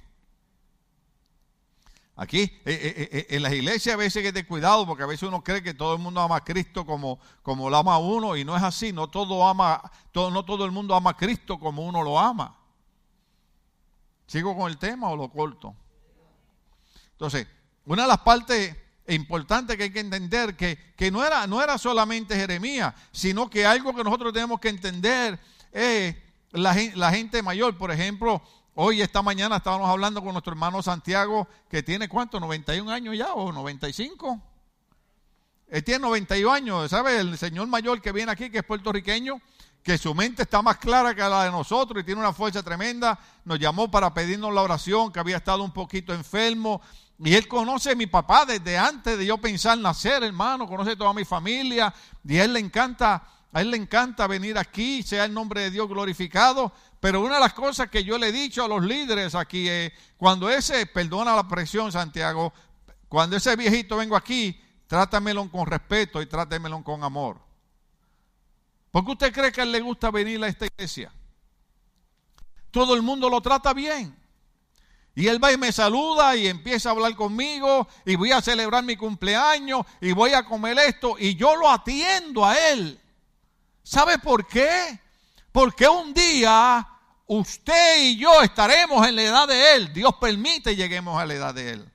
Aquí, eh, eh, eh, en las iglesias a veces hay que tener cuidado porque a veces uno cree que todo el mundo ama a Cristo como, como lo ama uno y no es así. No todo, ama, todo, no todo el mundo ama a Cristo como uno lo ama. ¿Sigo con el tema o lo corto? Entonces, una de las partes importantes que hay que entender que, que no, era, no era solamente Jeremías, sino que algo que nosotros tenemos que entender es la, la gente mayor. Por ejemplo, Hoy, esta mañana, estábamos hablando con nuestro hermano Santiago, que tiene cuánto, 91 años ya o 95. Él tiene 91 años, ¿sabe? El señor mayor que viene aquí, que es puertorriqueño, que su mente está más clara que la de nosotros y tiene una fuerza tremenda, nos llamó para pedirnos la oración, que había estado un poquito enfermo. Y él conoce a mi papá desde antes de yo pensar nacer, hermano, conoce toda mi familia. Y a él le encanta, a él le encanta venir aquí, sea el nombre de Dios glorificado. Pero una de las cosas que yo le he dicho a los líderes aquí es, cuando ese, perdona la presión Santiago, cuando ese viejito vengo aquí, trátamelo con respeto y trátemelo con amor. ¿Por qué usted cree que a él le gusta venir a esta iglesia? Todo el mundo lo trata bien. Y él va y me saluda y empieza a hablar conmigo y voy a celebrar mi cumpleaños y voy a comer esto y yo lo atiendo a él. ¿Sabe por qué? Porque un día usted y yo estaremos en la edad de Él. Dios permite lleguemos a la edad de Él.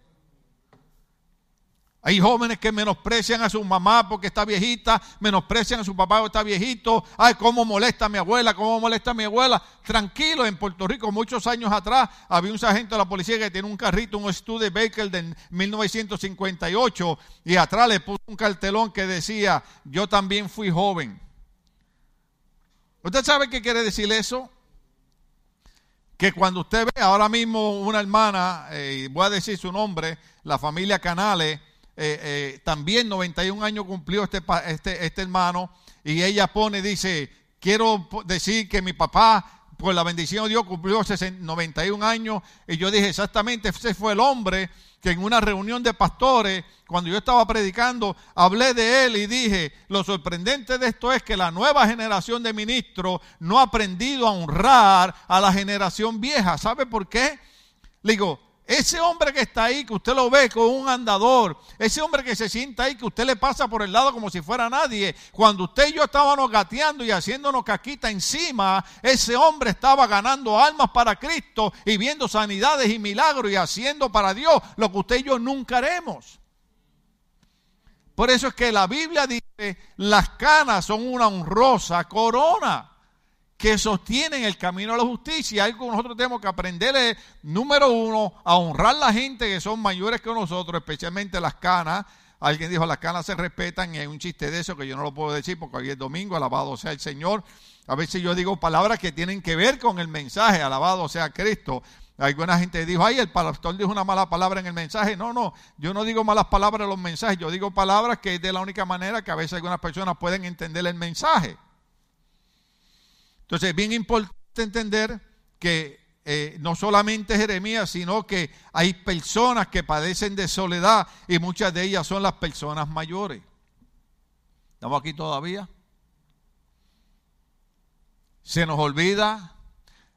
Hay jóvenes que menosprecian a su mamá porque está viejita, menosprecian a su papá porque está viejito. Ay, cómo molesta a mi abuela, cómo molesta a mi abuela. Tranquilo, en Puerto Rico, muchos años atrás, había un sargento de la policía que tiene un carrito, un Studebaker de 1958, y atrás le puso un cartelón que decía: Yo también fui joven. ¿Usted sabe qué quiere decir eso? Que cuando usted ve ahora mismo una hermana, eh, voy a decir su nombre, la familia Canales, eh, eh, también 91 años cumplió este, este, este hermano y ella pone, dice, quiero decir que mi papá, por la bendición de Dios, cumplió 91 años y yo dije exactamente, ese fue el hombre que en una reunión de pastores, cuando yo estaba predicando, hablé de él y dije, lo sorprendente de esto es que la nueva generación de ministros no ha aprendido a honrar a la generación vieja. ¿Sabe por qué? Le digo, ese hombre que está ahí, que usted lo ve con un andador, ese hombre que se sienta ahí, que usted le pasa por el lado como si fuera nadie, cuando usted y yo estábamos gateando y haciéndonos caquita encima, ese hombre estaba ganando almas para Cristo y viendo sanidades y milagros y haciendo para Dios lo que usted y yo nunca haremos. Por eso es que la Biblia dice, las canas son una honrosa corona que sostienen el camino a la justicia. Algo que nosotros tenemos que aprenderle, número uno, a honrar a la gente que son mayores que nosotros, especialmente las canas. Alguien dijo, las canas se respetan y hay un chiste de eso que yo no lo puedo decir porque hoy es domingo, alabado sea el Señor. A veces yo digo palabras que tienen que ver con el mensaje, alabado sea Cristo. Alguna gente dijo, ay, el pastor dijo una mala palabra en el mensaje. No, no, yo no digo malas palabras en los mensajes, yo digo palabras que es de la única manera que a veces algunas personas pueden entender el mensaje. Entonces es bien importante entender que eh, no solamente Jeremías, sino que hay personas que padecen de soledad y muchas de ellas son las personas mayores. ¿Estamos aquí todavía? Se nos olvida.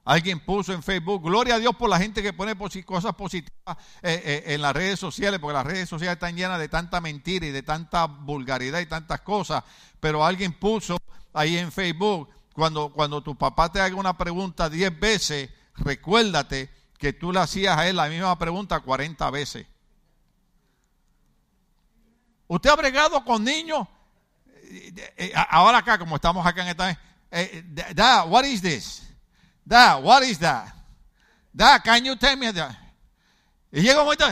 Alguien puso en Facebook, gloria a Dios por la gente que pone cosas positivas eh, eh, en las redes sociales, porque las redes sociales están llenas de tanta mentira y de tanta vulgaridad y tantas cosas. Pero alguien puso ahí en Facebook, cuando, cuando tu papá te haga una pregunta 10 veces, recuérdate que tú le hacías a él la misma pregunta 40 veces. ¿Usted ha bregado con niños? Eh, eh, ahora acá, como estamos acá en esta... Eh, Dad, what is this? Dad, what is that? Dad, can you tell me that? Y llega un momento,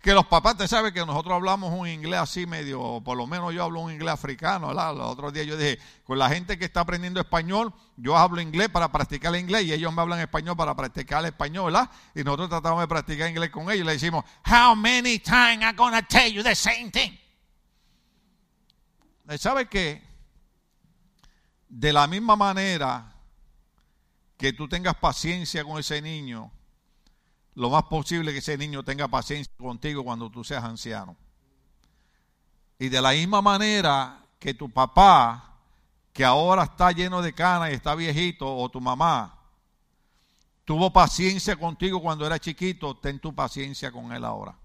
que los papás, te saben que nosotros hablamos un inglés así medio, por lo menos yo hablo un inglés africano, ¿verdad? Los otros días yo dije, con la gente que está aprendiendo español, yo hablo inglés para practicar el inglés y ellos me hablan español para practicar el español, ¿verdad? Y nosotros tratamos de practicar inglés con ellos y le decimos, how many times I'm gonna tell you the same thing? ¿Sabe qué? De la misma manera que tú tengas paciencia con ese niño, lo más posible que ese niño tenga paciencia contigo cuando tú seas anciano. Y de la misma manera que tu papá, que ahora está lleno de canas y está viejito, o tu mamá, tuvo paciencia contigo cuando era chiquito, ten tu paciencia con él ahora.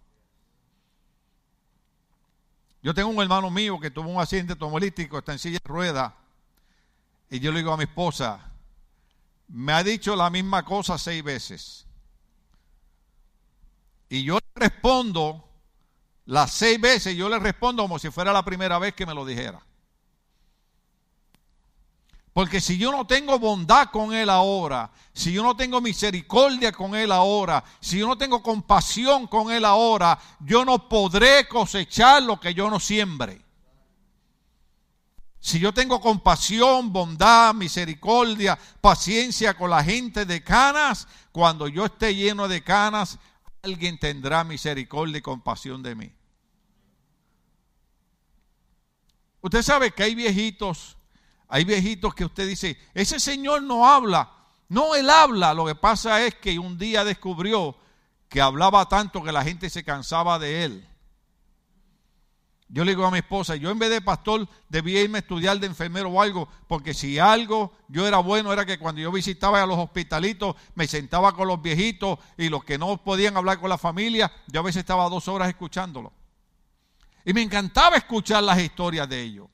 Yo tengo un hermano mío que tuvo un accidente automovilístico, está en silla de ruedas, y yo le digo a mi esposa, me ha dicho la misma cosa seis veces. Y yo le respondo las seis veces, yo le respondo como si fuera la primera vez que me lo dijera. Porque si yo no tengo bondad con Él ahora, si yo no tengo misericordia con Él ahora, si yo no tengo compasión con Él ahora, yo no podré cosechar lo que yo no siembre. Si yo tengo compasión, bondad, misericordia, paciencia con la gente de canas, cuando yo esté lleno de canas, alguien tendrá misericordia y compasión de mí. Usted sabe que hay viejitos, hay viejitos que usted dice, ese señor no habla. No, él habla. Lo que pasa es que un día descubrió que hablaba tanto que la gente se cansaba de él. Yo le digo a mi esposa, yo en vez de pastor debía irme a estudiar de enfermero o algo, porque si algo yo era bueno era que cuando yo visitaba a los hospitalitos me sentaba con los viejitos y los que no podían hablar con la familia, yo a veces estaba dos horas escuchándolo. Y me encantaba escuchar las historias de ellos.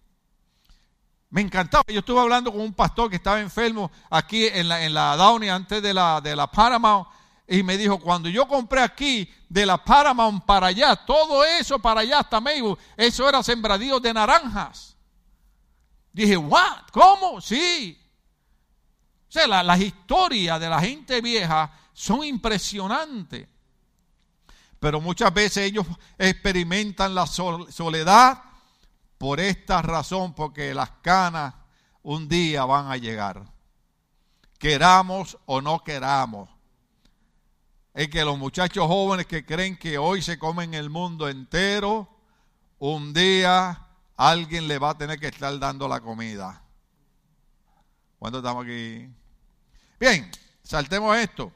Me encantaba. Yo estuve hablando con un pastor que estaba enfermo aquí en la, en la Downey antes de la, de la Paramount y me dijo, cuando yo compré aquí de la Paramount para allá, todo eso para allá hasta Maywood, eso era sembradío de naranjas. Dije, ¿what? ¿Cómo? Sí. O sea, las historias de la gente vieja son impresionantes. Pero muchas veces ellos experimentan la soledad por esta razón, porque las canas un día van a llegar. Queramos o no queramos es que los muchachos jóvenes que creen que hoy se comen el mundo entero, un día alguien le va a tener que estar dando la comida. ¿Cuánto estamos aquí? Bien, saltemos esto.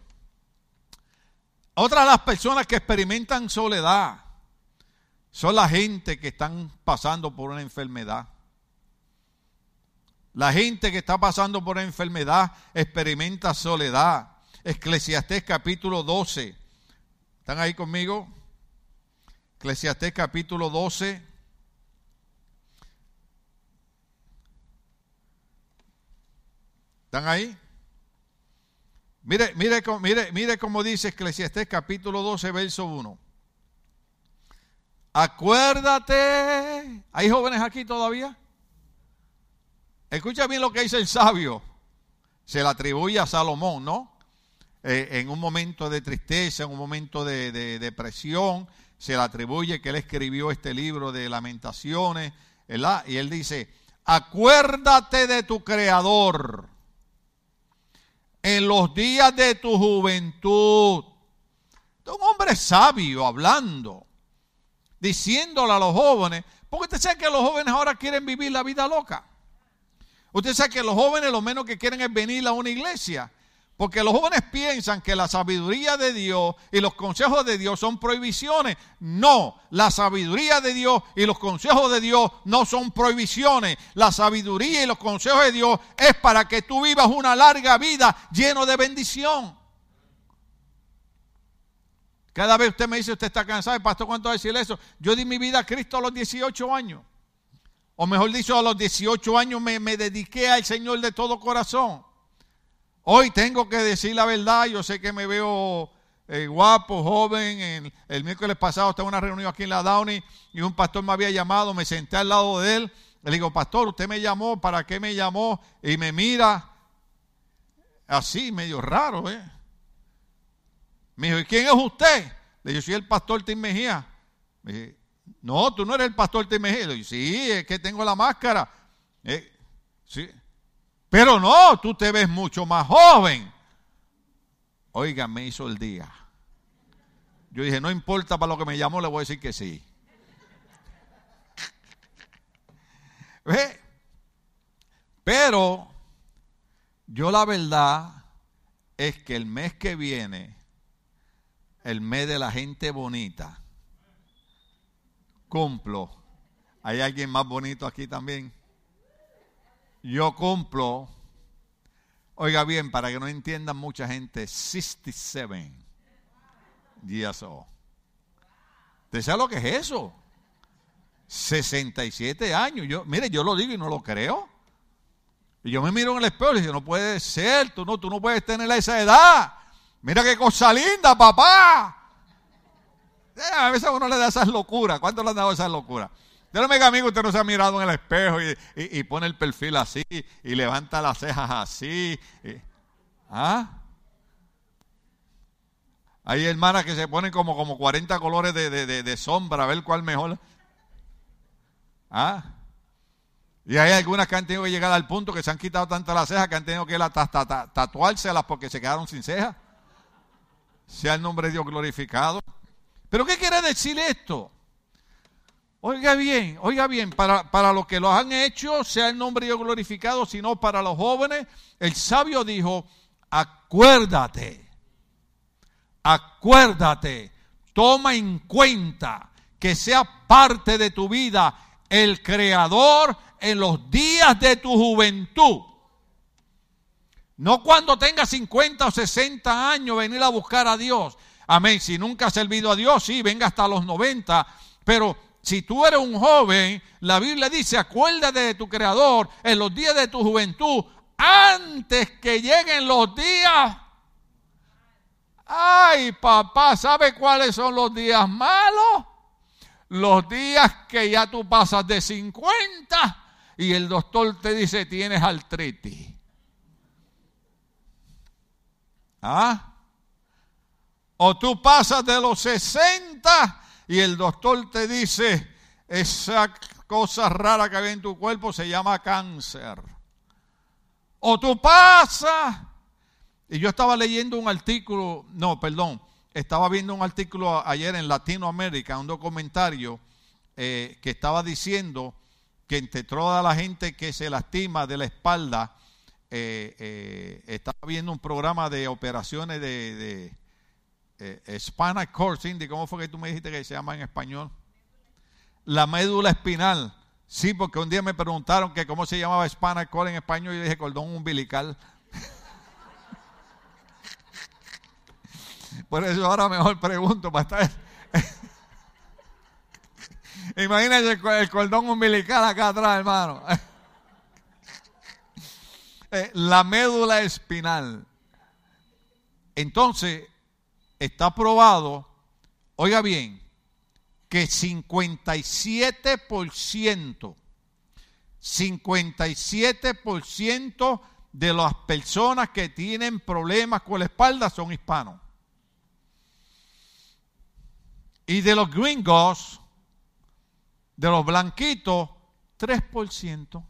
Otra de las personas que experimentan soledad son la gente que están pasando por una enfermedad. La gente que está pasando por una enfermedad experimenta soledad. Eclesiastés capítulo 12. ¿Están ahí conmigo? Eclesiastés capítulo 12. ¿Están ahí? Mire, mire, mire, mire cómo dice Eclesiastés capítulo 12, verso 1. Acuérdate. ¿Hay jóvenes aquí todavía? Escucha bien lo que dice el sabio. Se le atribuye a Salomón, ¿no? Eh, en un momento de tristeza, en un momento de, depresión, se le atribuye que él escribió este libro de lamentaciones. Y él dice, acuérdate de tu creador en los días de tu juventud. Un hombre sabio hablando, diciéndole a los jóvenes, porque usted sabe que los jóvenes ahora quieren vivir la vida loca. Usted sabe que los jóvenes lo menos que quieren es venir a una iglesia porque los jóvenes piensan que la sabiduría de Dios y los consejos de Dios son prohibiciones. No, la sabiduría de Dios y los consejos de Dios no son prohibiciones. La sabiduría y los consejos de Dios es para que tú vivas una larga vida lleno de bendición. Cada vez usted me dice, usted está cansado, pastor, ¿cuánto va a decir eso? Yo di mi vida a Cristo a los 18 años. O mejor dicho, a los 18 años me, me dediqué al Señor de todo corazón. Hoy tengo que decir la verdad, yo sé que me veo eh, guapo, joven. El, miércoles pasado estaba en una reunión aquí en la Downey y un pastor me había llamado, me senté al lado de él. Le digo, pastor, usted me llamó, ¿para qué me llamó? Y me mira así, medio raro, ¿eh? Me dijo, ¿y quién es usted? Le digo, soy el pastor Tim Mejía. Me dije, no, tú no eres el pastor Tim Mejía. Le digo, sí, es que tengo la máscara. Eh, sí. Pero no, tú te ves mucho más joven. Oiga, me hizo el día. Yo dije, no importa para lo que me llamó, le voy a decir que sí. ¿Ve? Pero yo la verdad es que el mes que viene, el mes de la gente bonita, cumplo. ¿Hay alguien más bonito aquí también? Yo cumplo, oiga bien, para que no entiendan mucha gente, 67 years old. ¿Usted sabe lo que es eso? 67 años. Yo, mire, yo lo digo y no lo creo. Y yo me miro en el espejo y digo, no puede ser, tú no, tú no puedes tener esa edad. Mira qué cosa linda, papá. Eh, a veces uno le da esas locuras. ¿Cuánto le han dado esas locuras? Yo me amigo, usted no se ha mirado en el espejo y, pone el perfil así y levanta las cejas así. ¿Ah? Hay hermanas que se ponen como, como 40 colores de, sombra a ver cuál mejor. ¿Ah? Y hay algunas que han tenido que llegar al punto que se han quitado tantas las cejas que han tenido que tatuárselas porque se quedaron sin cejas. Sea el nombre de Dios glorificado. ¿Pero qué quiere decir esto? Oiga bien, oiga bien, para, para los que lo han hecho, sea el nombre de Dios glorificado, sino para los jóvenes, el sabio dijo, acuérdate, acuérdate, toma en cuenta que sea parte de tu vida el Creador en los días de tu juventud. No cuando tengas 50 o 60 años venir a buscar a Dios. Amén. Si nunca has servido a Dios, sí, venga hasta los 90. Pero si tú eres un joven, la Biblia dice, acuérdate de tu Creador en los días de tu juventud, antes que lleguen los días Ay, papá, ¿sabe cuáles son los días malos? Los días que ya tú pasas de 50 y el doctor te dice tienes artritis. ¿Ah? O tú pasas de los 60 y el doctor te dice esa cosa rara que había en tu cuerpo se llama cáncer. O tú pasas y yo estaba leyendo un artículo, no, perdón, estaba viendo un artículo ayer en Latinoamérica, un documentario eh, que estaba diciendo que entre toda la gente que se lastima de la espalda, eh, eh, estaba viendo un programa de operaciones de, de spinal cord, Cindy, ¿cómo fue que tú me dijiste que se llama en español? La médula espinal. Sí, porque un día me preguntaron que cómo se llamaba spinal cord en español y yo dije cordón umbilical. Por eso ahora mejor pregunto para estar. Imagínense el cordón umbilical acá atrás, hermano. Eh, la médula espinal. Entonces, está probado, oiga bien, que 57%, 57% de las personas que tienen problemas con la espalda son hispanos. Y de los gringos, de los blanquitos, 3%.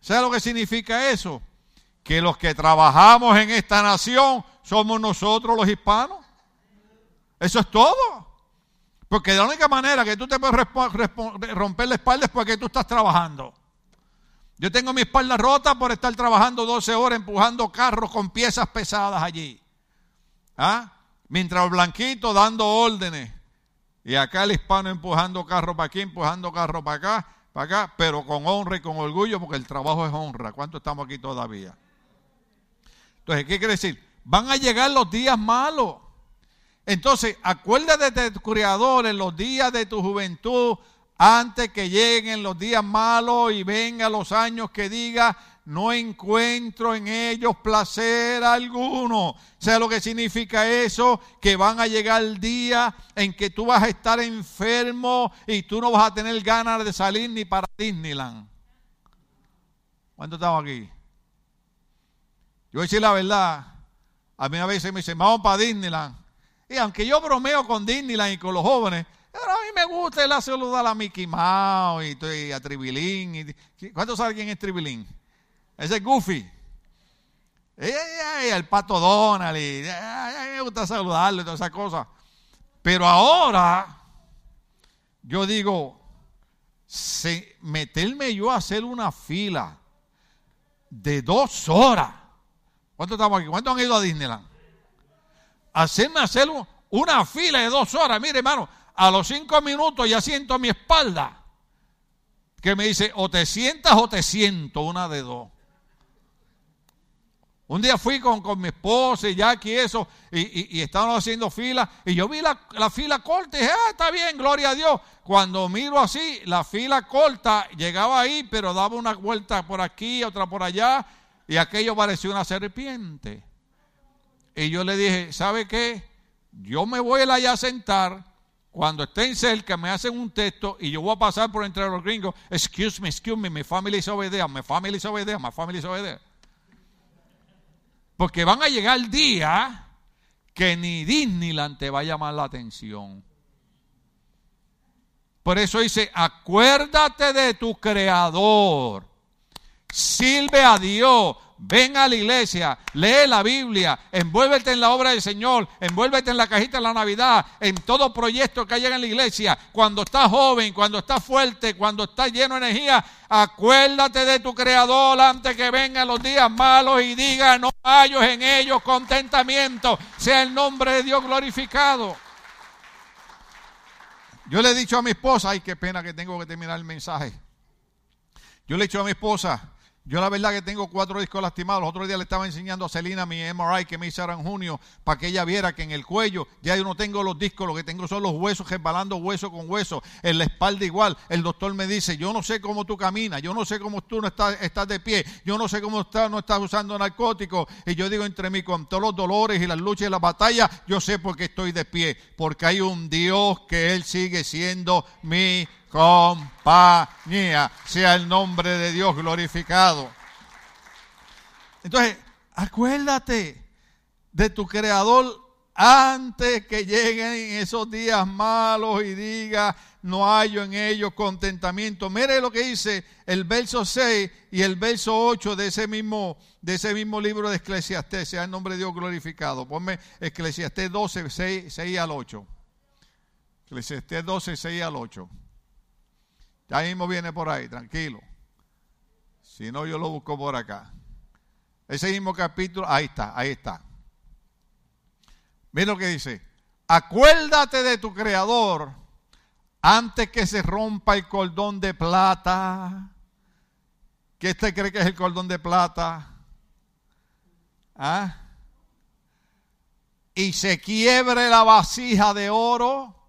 ¿Sabe lo que significa eso? Que los que trabajamos en esta nación somos nosotros los hispanos. Eso es todo. Porque la única manera que tú te puedes romper la espalda es porque tú estás trabajando. Yo tengo mi espalda rota por estar trabajando 12 horas empujando carros con piezas pesadas allí. ¿Ah? Mientras el blanquito dando órdenes. Y acá el hispano empujando carro para aquí, empujando carro para acá, para acá, pero con honra y con orgullo, porque el trabajo es honra. ¿Cuánto estamos aquí todavía? Entonces, ¿qué quiere decir? Van a llegar los días malos. Entonces, acuérdate de tu criador en los días de tu juventud, antes que lleguen los días malos y vengan los años que diga, no encuentro en ellos placer alguno. ¿Sabe lo que significa eso? Que van a llegar el día en que tú vas a estar enfermo y tú no vas a tener ganas de salir ni para Disneyland. ¿Cuánto estamos aquí? Yo decir la verdad. A mí a veces me dicen, vamos para Disneyland. Y aunque yo bromeo con Disneyland y con los jóvenes, pero a mí me gusta a saludar a Mickey Mouse y, a Tribilín. Y, ¿Cuántos saben quién es Tribilín? Ese es Goofy. el pato Donald. Y, me gusta saludarle y todas esas cosas. Pero ahora, yo digo, meterme yo a hacer una fila de dos horas. ¿Cuántos estamos aquí? ¿Cuántos han ido a Disneyland? Hacerme hacer una fila de dos horas. Mire, hermano, a los cinco minutos ya siento mi espalda. Que me dice, o te sientas o te siento, una de dos. Un día fui con, mi esposa y Jackie y eso, y, y, estábamos haciendo fila, y yo vi la, fila corta y dije, ah, está bien, gloria a Dios. Cuando miro así, la fila corta llegaba ahí, pero daba una vuelta por aquí, otra por allá, y aquello parecía una serpiente. Y yo le dije, ¿sabe qué? Yo me voy allá a sentar, cuando estén cerca me hacen un texto y yo voy a pasar por entre los gringos, excuse me, excuse me, my family is over there, my family is over there, my family is over. Porque van a llegar el día que ni Disneyland te va a llamar la atención. Por eso dice, acuérdate de tu creador. Sirve a Dios. Ven a la iglesia, lee la Biblia, envuélvete en la obra del Señor, envuélvete en la cajita de la Navidad, en todo proyecto que haya en la iglesia. Cuando estás joven, cuando estás fuerte, cuando estás lleno de energía, acuérdate de tu Creador antes que vengan los días malos y diga, no hallo en ellos contentamiento. Sea el nombre de Dios glorificado. Yo le he dicho a mi esposa, ay, qué pena que tengo que terminar el mensaje. Yo le he dicho a mi esposa, Yo la verdad que tengo cuatro discos lastimados. Los otros días le estaba enseñando a Celina mi MRI que me hicieron en junio para que ella viera que en el cuello ya yo no tengo los discos, lo que tengo son los huesos resbalando hueso con hueso. En la espalda igual. El doctor me dice, yo no sé cómo tú caminas, yo no sé cómo tú no estás, de pie, yo no sé cómo no estás usando narcóticos. Y yo digo entre mí, con todos los dolores y las luchas y las batallas, yo sé por qué estoy de pie. Porque hay un Dios que Él sigue siendo mi compañía. Sea el nombre de Dios glorificado. Entonces, acuérdate de tu creador antes que lleguen esos días malos y diga, no hallo en ellos contentamiento. Mire lo que dice el verso 6 y el verso 8 de ese mismo, de ese mismo libro de Eclesiastés, sea el nombre de Dios glorificado. Ponme Eclesiastés 12, 6, 6 al 8. Eclesiastés 12, 6 al 8. Ya mismo viene por ahí, tranquilo. Si no, yo lo busco por acá. Ese mismo capítulo, ahí está, ahí está. Mira lo que dice. Acuérdate de tu creador antes que se rompa el cordón de plata. ¿Qué usted cree que es el cordón de plata? ¿Ah? Y se quiebre la vasija de oro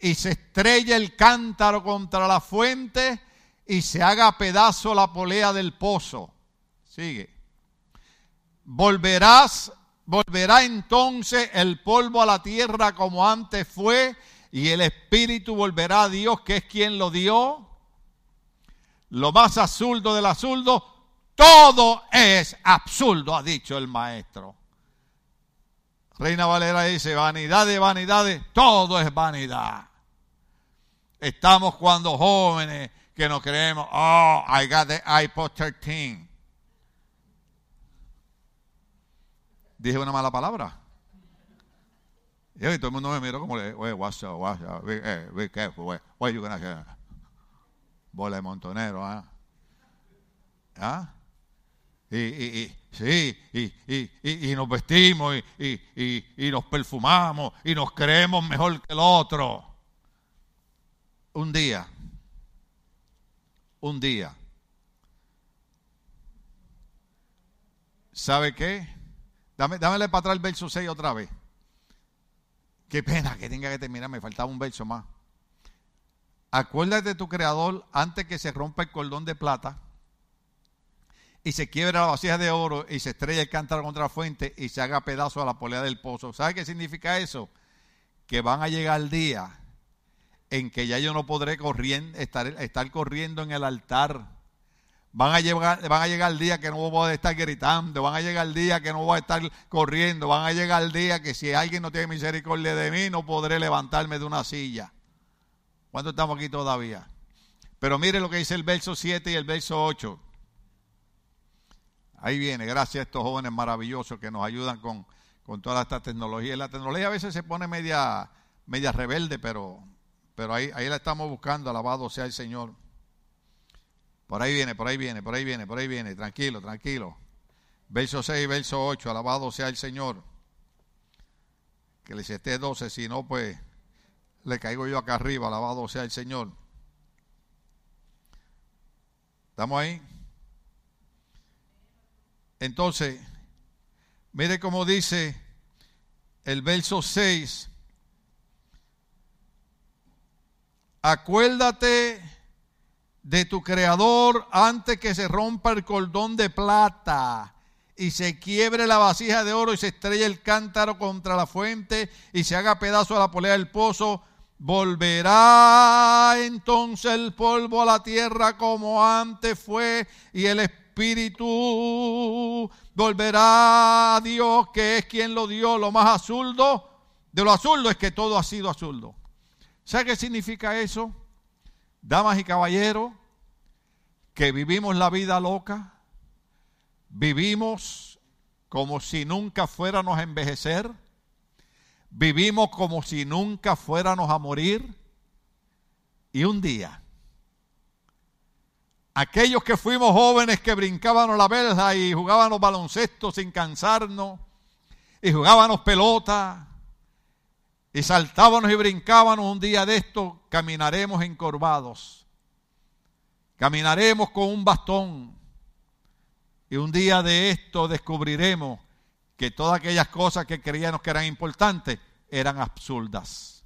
y se estrella el cántaro contra la fuente y se haga pedazo la polea del pozo. Sigue. Volverás, volverá entonces el polvo a la tierra como antes fue y el espíritu volverá a Dios que es quien lo dio. Lo más absurdo del absurdo, todo es absurdo, ha dicho el maestro. Reina Valera dice, vanidad de vanidades, todo es vanidad. Estamos cuando jóvenes que nos creemos, oh, I got the iPod 13. Dije una mala palabra. Y todo el mundo me miró como, le, oye, what's up, what's up, be, eh, be careful, you gonna say? Bola de montonero, ¿ah? ¿Ah? Y, y, y, sí, y, y, y, nos vestimos y, y, nos perfumamos y nos creemos mejor que el otro un día, un día, ¿sabe qué? Dame, dámele para atrás el verso 6 otra vez. Qué pena que tenga que terminar, me faltaba un verso más. Acuérdate de tu creador antes que se rompa el cordón de plata y se quiebra la vasija de oro y se estrella el cántaro contra la fuente y se haga pedazo a la polea del pozo. ¿Sabe qué significa eso? Que van a llegar el día en que ya yo no podré corriendo, estar, estar corriendo en el altar. Van a, llegar, van a llegar el día que no voy a estar gritando, van a llegar el día que no voy a estar corriendo, van a llegar el día que si alguien no tiene misericordia de mí, no podré levantarme de una silla. ¿Cuánto estamos aquí todavía? Pero mire lo que dice el verso 7 y el verso 8. Ahí viene, gracias a estos jóvenes maravillosos que nos ayudan con, con toda esta tecnología. La tecnología a veces se pone media, media rebelde, pero pero ahí, ahí la estamos buscando, alabado sea el Señor. Por ahí viene, por ahí viene, por ahí viene, por ahí viene, tranquilo, tranquilo. Verso 6 verso 8, alabado sea el Señor. Que les esté 12, si no, pues le caigo yo acá arriba, alabado sea el Señor. ¿Estamos ahí? Entonces, mire cómo dice el verso 6 acuérdate de tu creador antes que se rompa el cordón de plata y se quiebre la vasija de oro y se estrelle el cántaro contra la fuente y se haga pedazo a la polea del pozo, volverá entonces el polvo a la tierra como antes fue y el espíritu volverá a Dios que es quien lo dio lo más azuldo. De lo azuldo es que todo ha sido azuldo. ¿Sabe qué significa eso? Damas y caballeros, que vivimos la vida loca, vivimos como si nunca fuéramos a envejecer, vivimos como si nunca fuéramos a morir, y un día, aquellos que fuimos jóvenes que brincábamos la verja y jugábamos baloncesto sin cansarnos, y jugábamos pelota, y saltábamos y brincábamos un día de esto, caminaremos encorvados. Caminaremos con un bastón. Y un día de esto descubriremos que todas aquellas cosas que creíamos que eran importantes eran absurdas.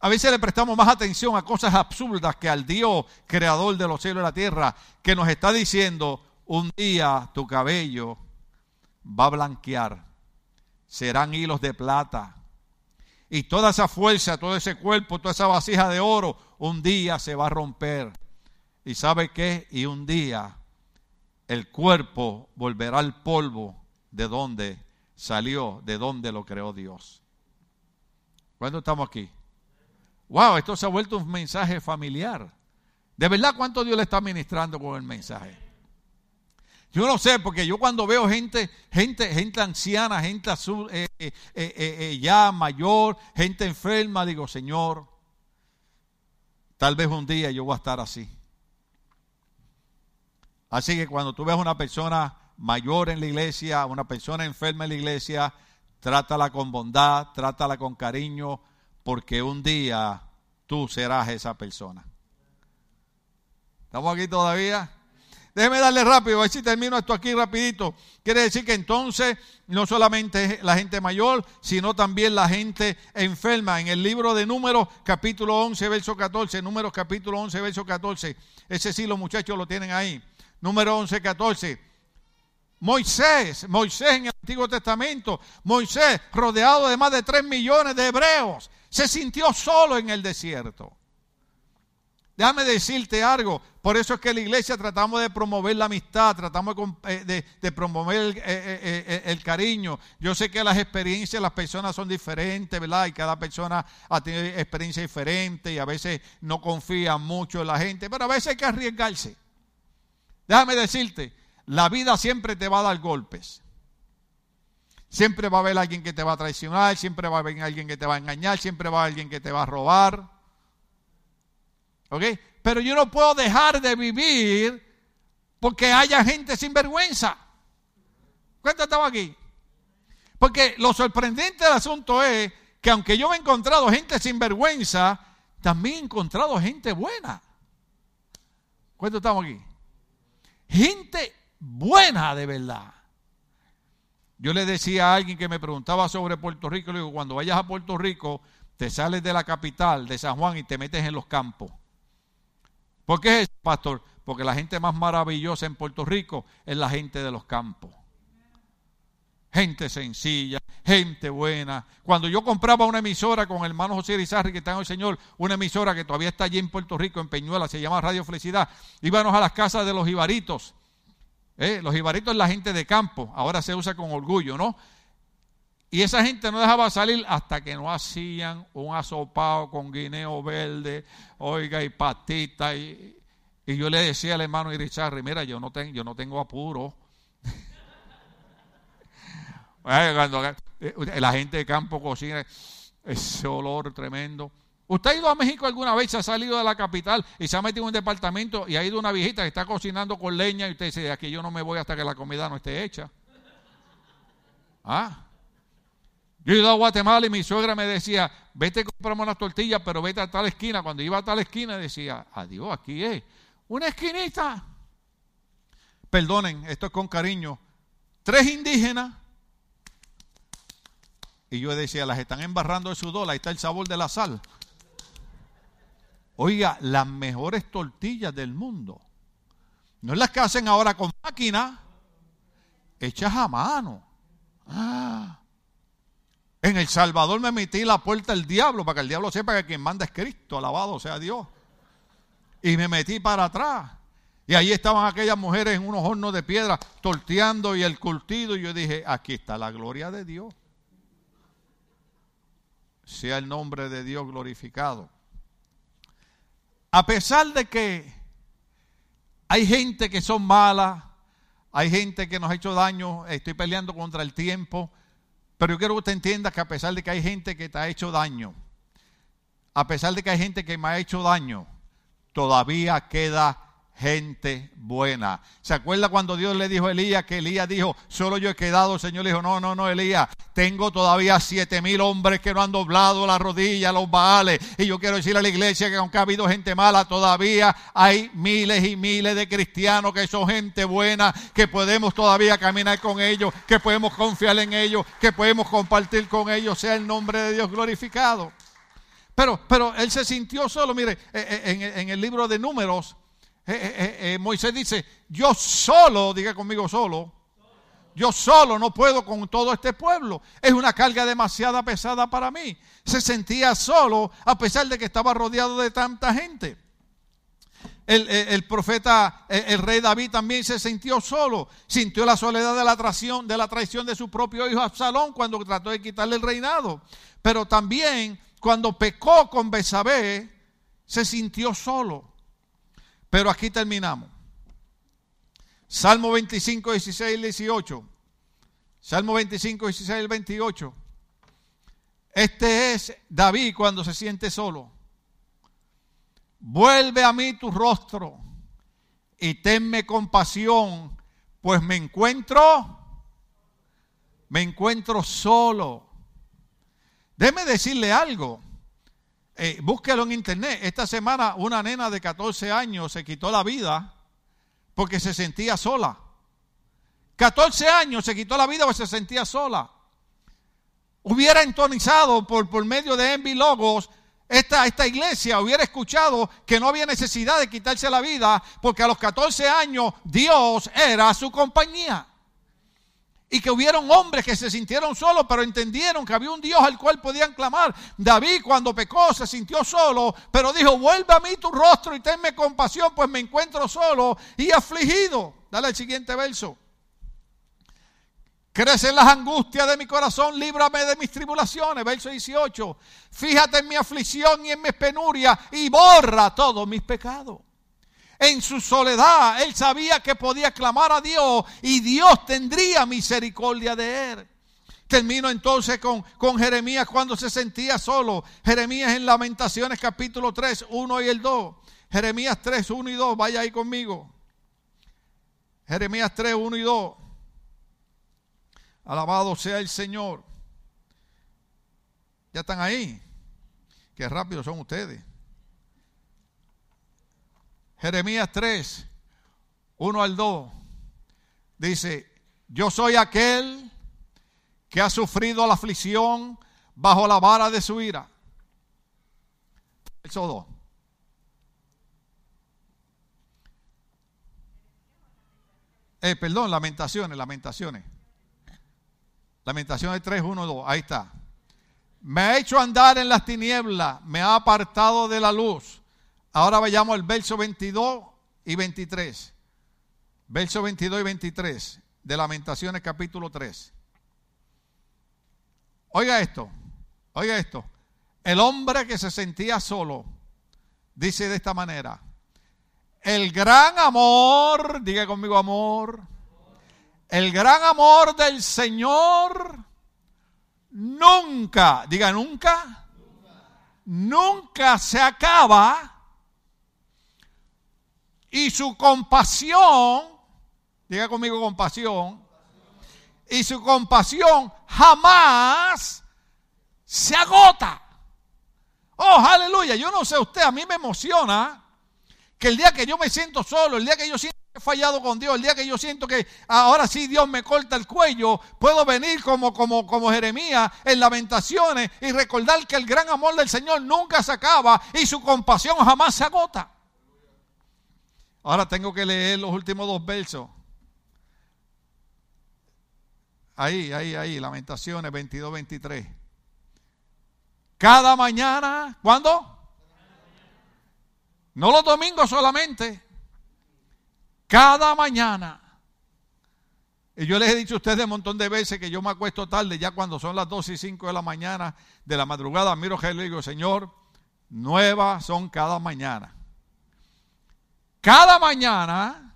A veces le prestamos más atención a cosas absurdas que al Dios creador de los cielos y la tierra, que nos está diciendo, un día tu cabello va a blanquear, serán hilos de plata. Y toda esa fuerza, todo ese cuerpo, toda esa vasija de oro, un día se va a romper. ¿Y sabe qué? Y un día el cuerpo volverá al polvo de donde salió, de donde lo creó Dios. ¿Cuándo estamos aquí? Wow, esto se ha vuelto un mensaje familiar. ¿De verdad cuánto Dios le está ministrando con el mensaje? Yo no sé, porque yo cuando veo gente, gente, gente anciana, gente eh, eh, eh, ya mayor, gente enferma, digo, Señor, tal vez un día yo voy a estar así. Así que cuando tú ves una persona mayor en la iglesia, una persona enferma en la iglesia, trátala con bondad, trátala con cariño, porque un día tú serás esa persona. ¿Estamos aquí todavía? Déjeme darle rápido, a ver si termino esto aquí rapidito. Quiere decir que entonces no solamente la gente mayor, sino también la gente enferma. En el libro de Números, capítulo 11, verso 14, Números capítulo 11, verso 14. Ese sí los muchachos lo tienen ahí. Número 11, 14. Moisés, Moisés en el Antiguo Testamento, Moisés rodeado de más de 3 millones de hebreos, se sintió solo en el desierto. Déjame decirte algo, por eso es que la iglesia tratamos de promover la amistad, tratamos de, eh, promover eh, eh, el, cariño. Yo sé que las experiencias, las personas son diferentes, ¿verdad? Y cada persona ha tenido experiencia diferente y a veces no confía mucho en la gente, pero a veces hay que arriesgarse. Déjame decirte, la vida siempre te va a dar golpes. Siempre va a haber alguien que te va a traicionar, siempre va a haber alguien que te va a engañar, siempre va a haber alguien que te va a robar. Pero yo no puedo dejar de vivir porque haya gente sin vergüenza. ¿Cuánto estaba aquí? Porque lo sorprendente del asunto es que aunque yo he encontrado gente sin vergüenza, también he encontrado gente buena. ¿Cuánto estamos aquí? Gente buena de verdad. Yo le decía a alguien que me preguntaba sobre Puerto Rico, le digo, cuando vayas a Puerto Rico, te sales de la capital, de San Juan, y te metes en los campos. ¿Por qué es eso, pastor? Porque la gente más maravillosa en Puerto Rico es la gente de los campos. Gente sencilla, gente buena. Cuando yo compraba una emisora con el hermano José Rizarri, que está en el Señor, una emisora que todavía está allí en Puerto Rico, en Peñuela, se llama Radio Felicidad, íbamos a las casas de los ibaritos. ¿eh? Los ibaritos es la gente de campo, ahora se usa con orgullo, ¿no? Y esa gente no dejaba salir hasta que no hacían un asopado con guineo verde, oiga, y patita. Y, yo le decía al hermano Irizarri, mira, yo no, tengo, yo no tengo apuro eh, la gente de campo cocina, ese olor tremendo. ¿Usted ha ido a México alguna vez? ¿Se ha salido de la capital y se ha metido en un departamento y ha ido una viejita que está cocinando con leña y usted dice, aquí yo no me voy hasta que la comida no esté hecha? ¿Ah? Yo he ido a Guatemala y mi suegra me decía, vete a comprarme unas tortillas, pero vete a tal esquina. Cuando iba a tal esquina decía, adiós, aquí es una esquinita. Perdonen, esto es con cariño. Tres indígenas y yo decía, las están embarrando de sudor, ahí está el sabor de la sal. Oiga, las mejores tortillas del mundo. No es las que hacen ahora con máquina, hechas a mano. Ah. En El Salvador me metí la puerta del diablo para que el diablo sepa que quien manda es Cristo, alabado sea Dios. Y me metí para atrás. Y ahí estaban aquellas mujeres en unos hornos de piedra torteando y el curtido. Y yo dije, aquí está la gloria de Dios sea el nombre de Dios glorificado. A pesar de que hay gente que son malas, hay gente que nos ha hecho daño, estoy peleando contra el tiempo, pero yo quiero que usted entienda que a pesar de que hay gente que te ha hecho daño, a pesar de que hay gente que me ha hecho daño, todavía queda gente buena. ¿Se acuerda cuando Dios le dijo a Elías que Elías dijo, solo yo he quedado? El Señor le dijo, no, no, no, Elías, tengo todavía siete mil hombres que no han doblado la rodilla, los baales. Y yo quiero decirle a la iglesia que aunque ha habido gente mala, todavía hay miles y miles de cristianos que son gente buena, que podemos todavía caminar con ellos, que podemos confiar en ellos, que podemos compartir con ellos, sea el nombre de Dios glorificado. Pero, pero él se sintió solo, mire, eh, eh, en el libro de números, eh, eh, eh, Moisés dice, yo solo, diga conmigo solo, yo solo no puedo con todo este pueblo. Es una carga demasiado pesada para mí. Se sentía solo a pesar de que estaba rodeado de tanta gente. El, profeta, el, rey David también se sintió solo. Sintió la soledad de la traición, de la traición de su propio hijo Absalón cuando trató de quitarle el reinado. Pero también cuando pecó con Besabé, se sintió solo. Pero aquí terminamos. Salmo 25, 16 18. Salmo 25, 16 28. Este es David cuando se siente solo. Vuelve a mí tu rostro y tenme compasión, pues me encuentro, me encuentro solo. Déjeme decirle algo. Eh, búsquelo en internet. Esta semana una nena de 14 años se quitó la vida porque se sentía sola. 14 años se quitó la vida porque se sentía sola. Hubiera entonizado por, por medio de Envy Logos esta, esta, iglesia hubiera escuchado que no había necesidad de quitarse la vida porque a los 14 años Dios era su compañía y que hubieron hombres que se sintieron solos, pero entendieron que había un Dios al cual podían clamar. David cuando pecó se sintió solo, pero dijo, vuelve a mí tu rostro y tenme compasión, pues me encuentro solo y afligido. Dale el siguiente verso. Crecen las angustias de mi corazón, líbrame de mis tribulaciones. Verso 18. Fíjate en mi aflicción y en mis penurias y borra todos mis pecados en su soledad, él sabía que podía clamar a Dios y Dios tendría misericordia de él. Termino entonces con, con, Jeremías cuando se sentía solo. Jeremías en Lamentaciones capítulo 3, 1 y el 2. Jeremías 3, 1 y 2, vaya ahí conmigo. Jeremías 3, 1 y 2. Alabado sea el Señor. Ya están ahí. Qué rápido son ustedes. Jeremías 3, 1 al 2, dice, yo soy aquel que ha sufrido la aflicción bajo la vara de su ira. Verso 2. Eh, perdón, lamentaciones, lamentaciones. Lamentaciones 3, 1, 2. Ahí está. Me ha hecho andar en las tinieblas, me ha apartado de la luz Ahora vayamos al verso 22 y 23. Verso 22 y 23 de Lamentaciones capítulo 3. Oiga esto, oiga esto. El hombre que se sentía solo dice de esta manera, el gran amor, diga conmigo amor, el gran amor del Señor nunca, diga nunca, nunca se acaba y su compasión, diga conmigo compasión, y su compasión jamás se agota. Oh, aleluya, yo no sé usted, a mí me emociona que el día que yo me siento solo, el día que yo siento que he fallado con Dios, el día que yo siento que ahora sí Dios me corta el cuello, puedo venir como, como, como Jeremías en lamentaciones y recordar que el gran amor del Señor nunca se acaba y su compasión jamás se agota. Ahora tengo que leer los últimos dos versos. Ahí, ahí, ahí, Lamentaciones 22, 23. Cada mañana, ¿cuándo? No los domingos solamente. Cada mañana. Y yo les he dicho a ustedes un montón de veces que yo me acuesto tarde, ya cuando son las 2 y 5 de la mañana, de la madrugada, miro a y digo, Señor, nuevas son cada mañana. Cada mañana,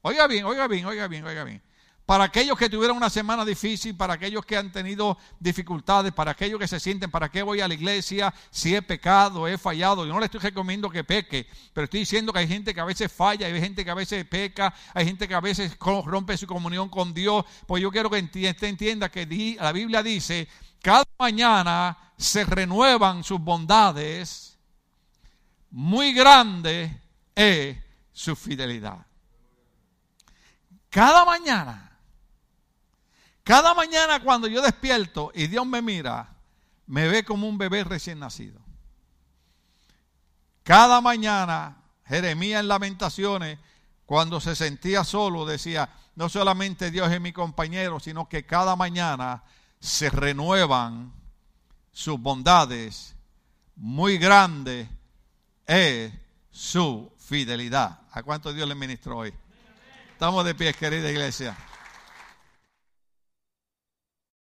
oiga bien, oiga bien, oiga bien, oiga bien. para aquellos que tuvieron una semana difícil, para aquellos que han tenido dificultades, para aquellos que se sienten, ¿para qué voy a la iglesia? Si he pecado, he fallado. Yo no le estoy recomiendo que peque, pero estoy diciendo que hay gente que a veces falla, hay gente que a veces peca, hay gente que a veces rompe su comunión con Dios. Pues yo quiero que usted entienda que la Biblia dice, cada mañana se renuevan sus bondades, muy grande es su fidelidad. Cada mañana cada mañana cuando yo despierto y Dios me mira, me ve como un bebé recién nacido. Cada mañana, Jeremías en Lamentaciones, cuando se sentía solo, decía, no solamente Dios es mi compañero, sino que cada mañana se renuevan sus bondades. Muy grande es su fidelidad. ¿A cuánto Dios le ministró hoy? Estamos de pie, querida iglesia.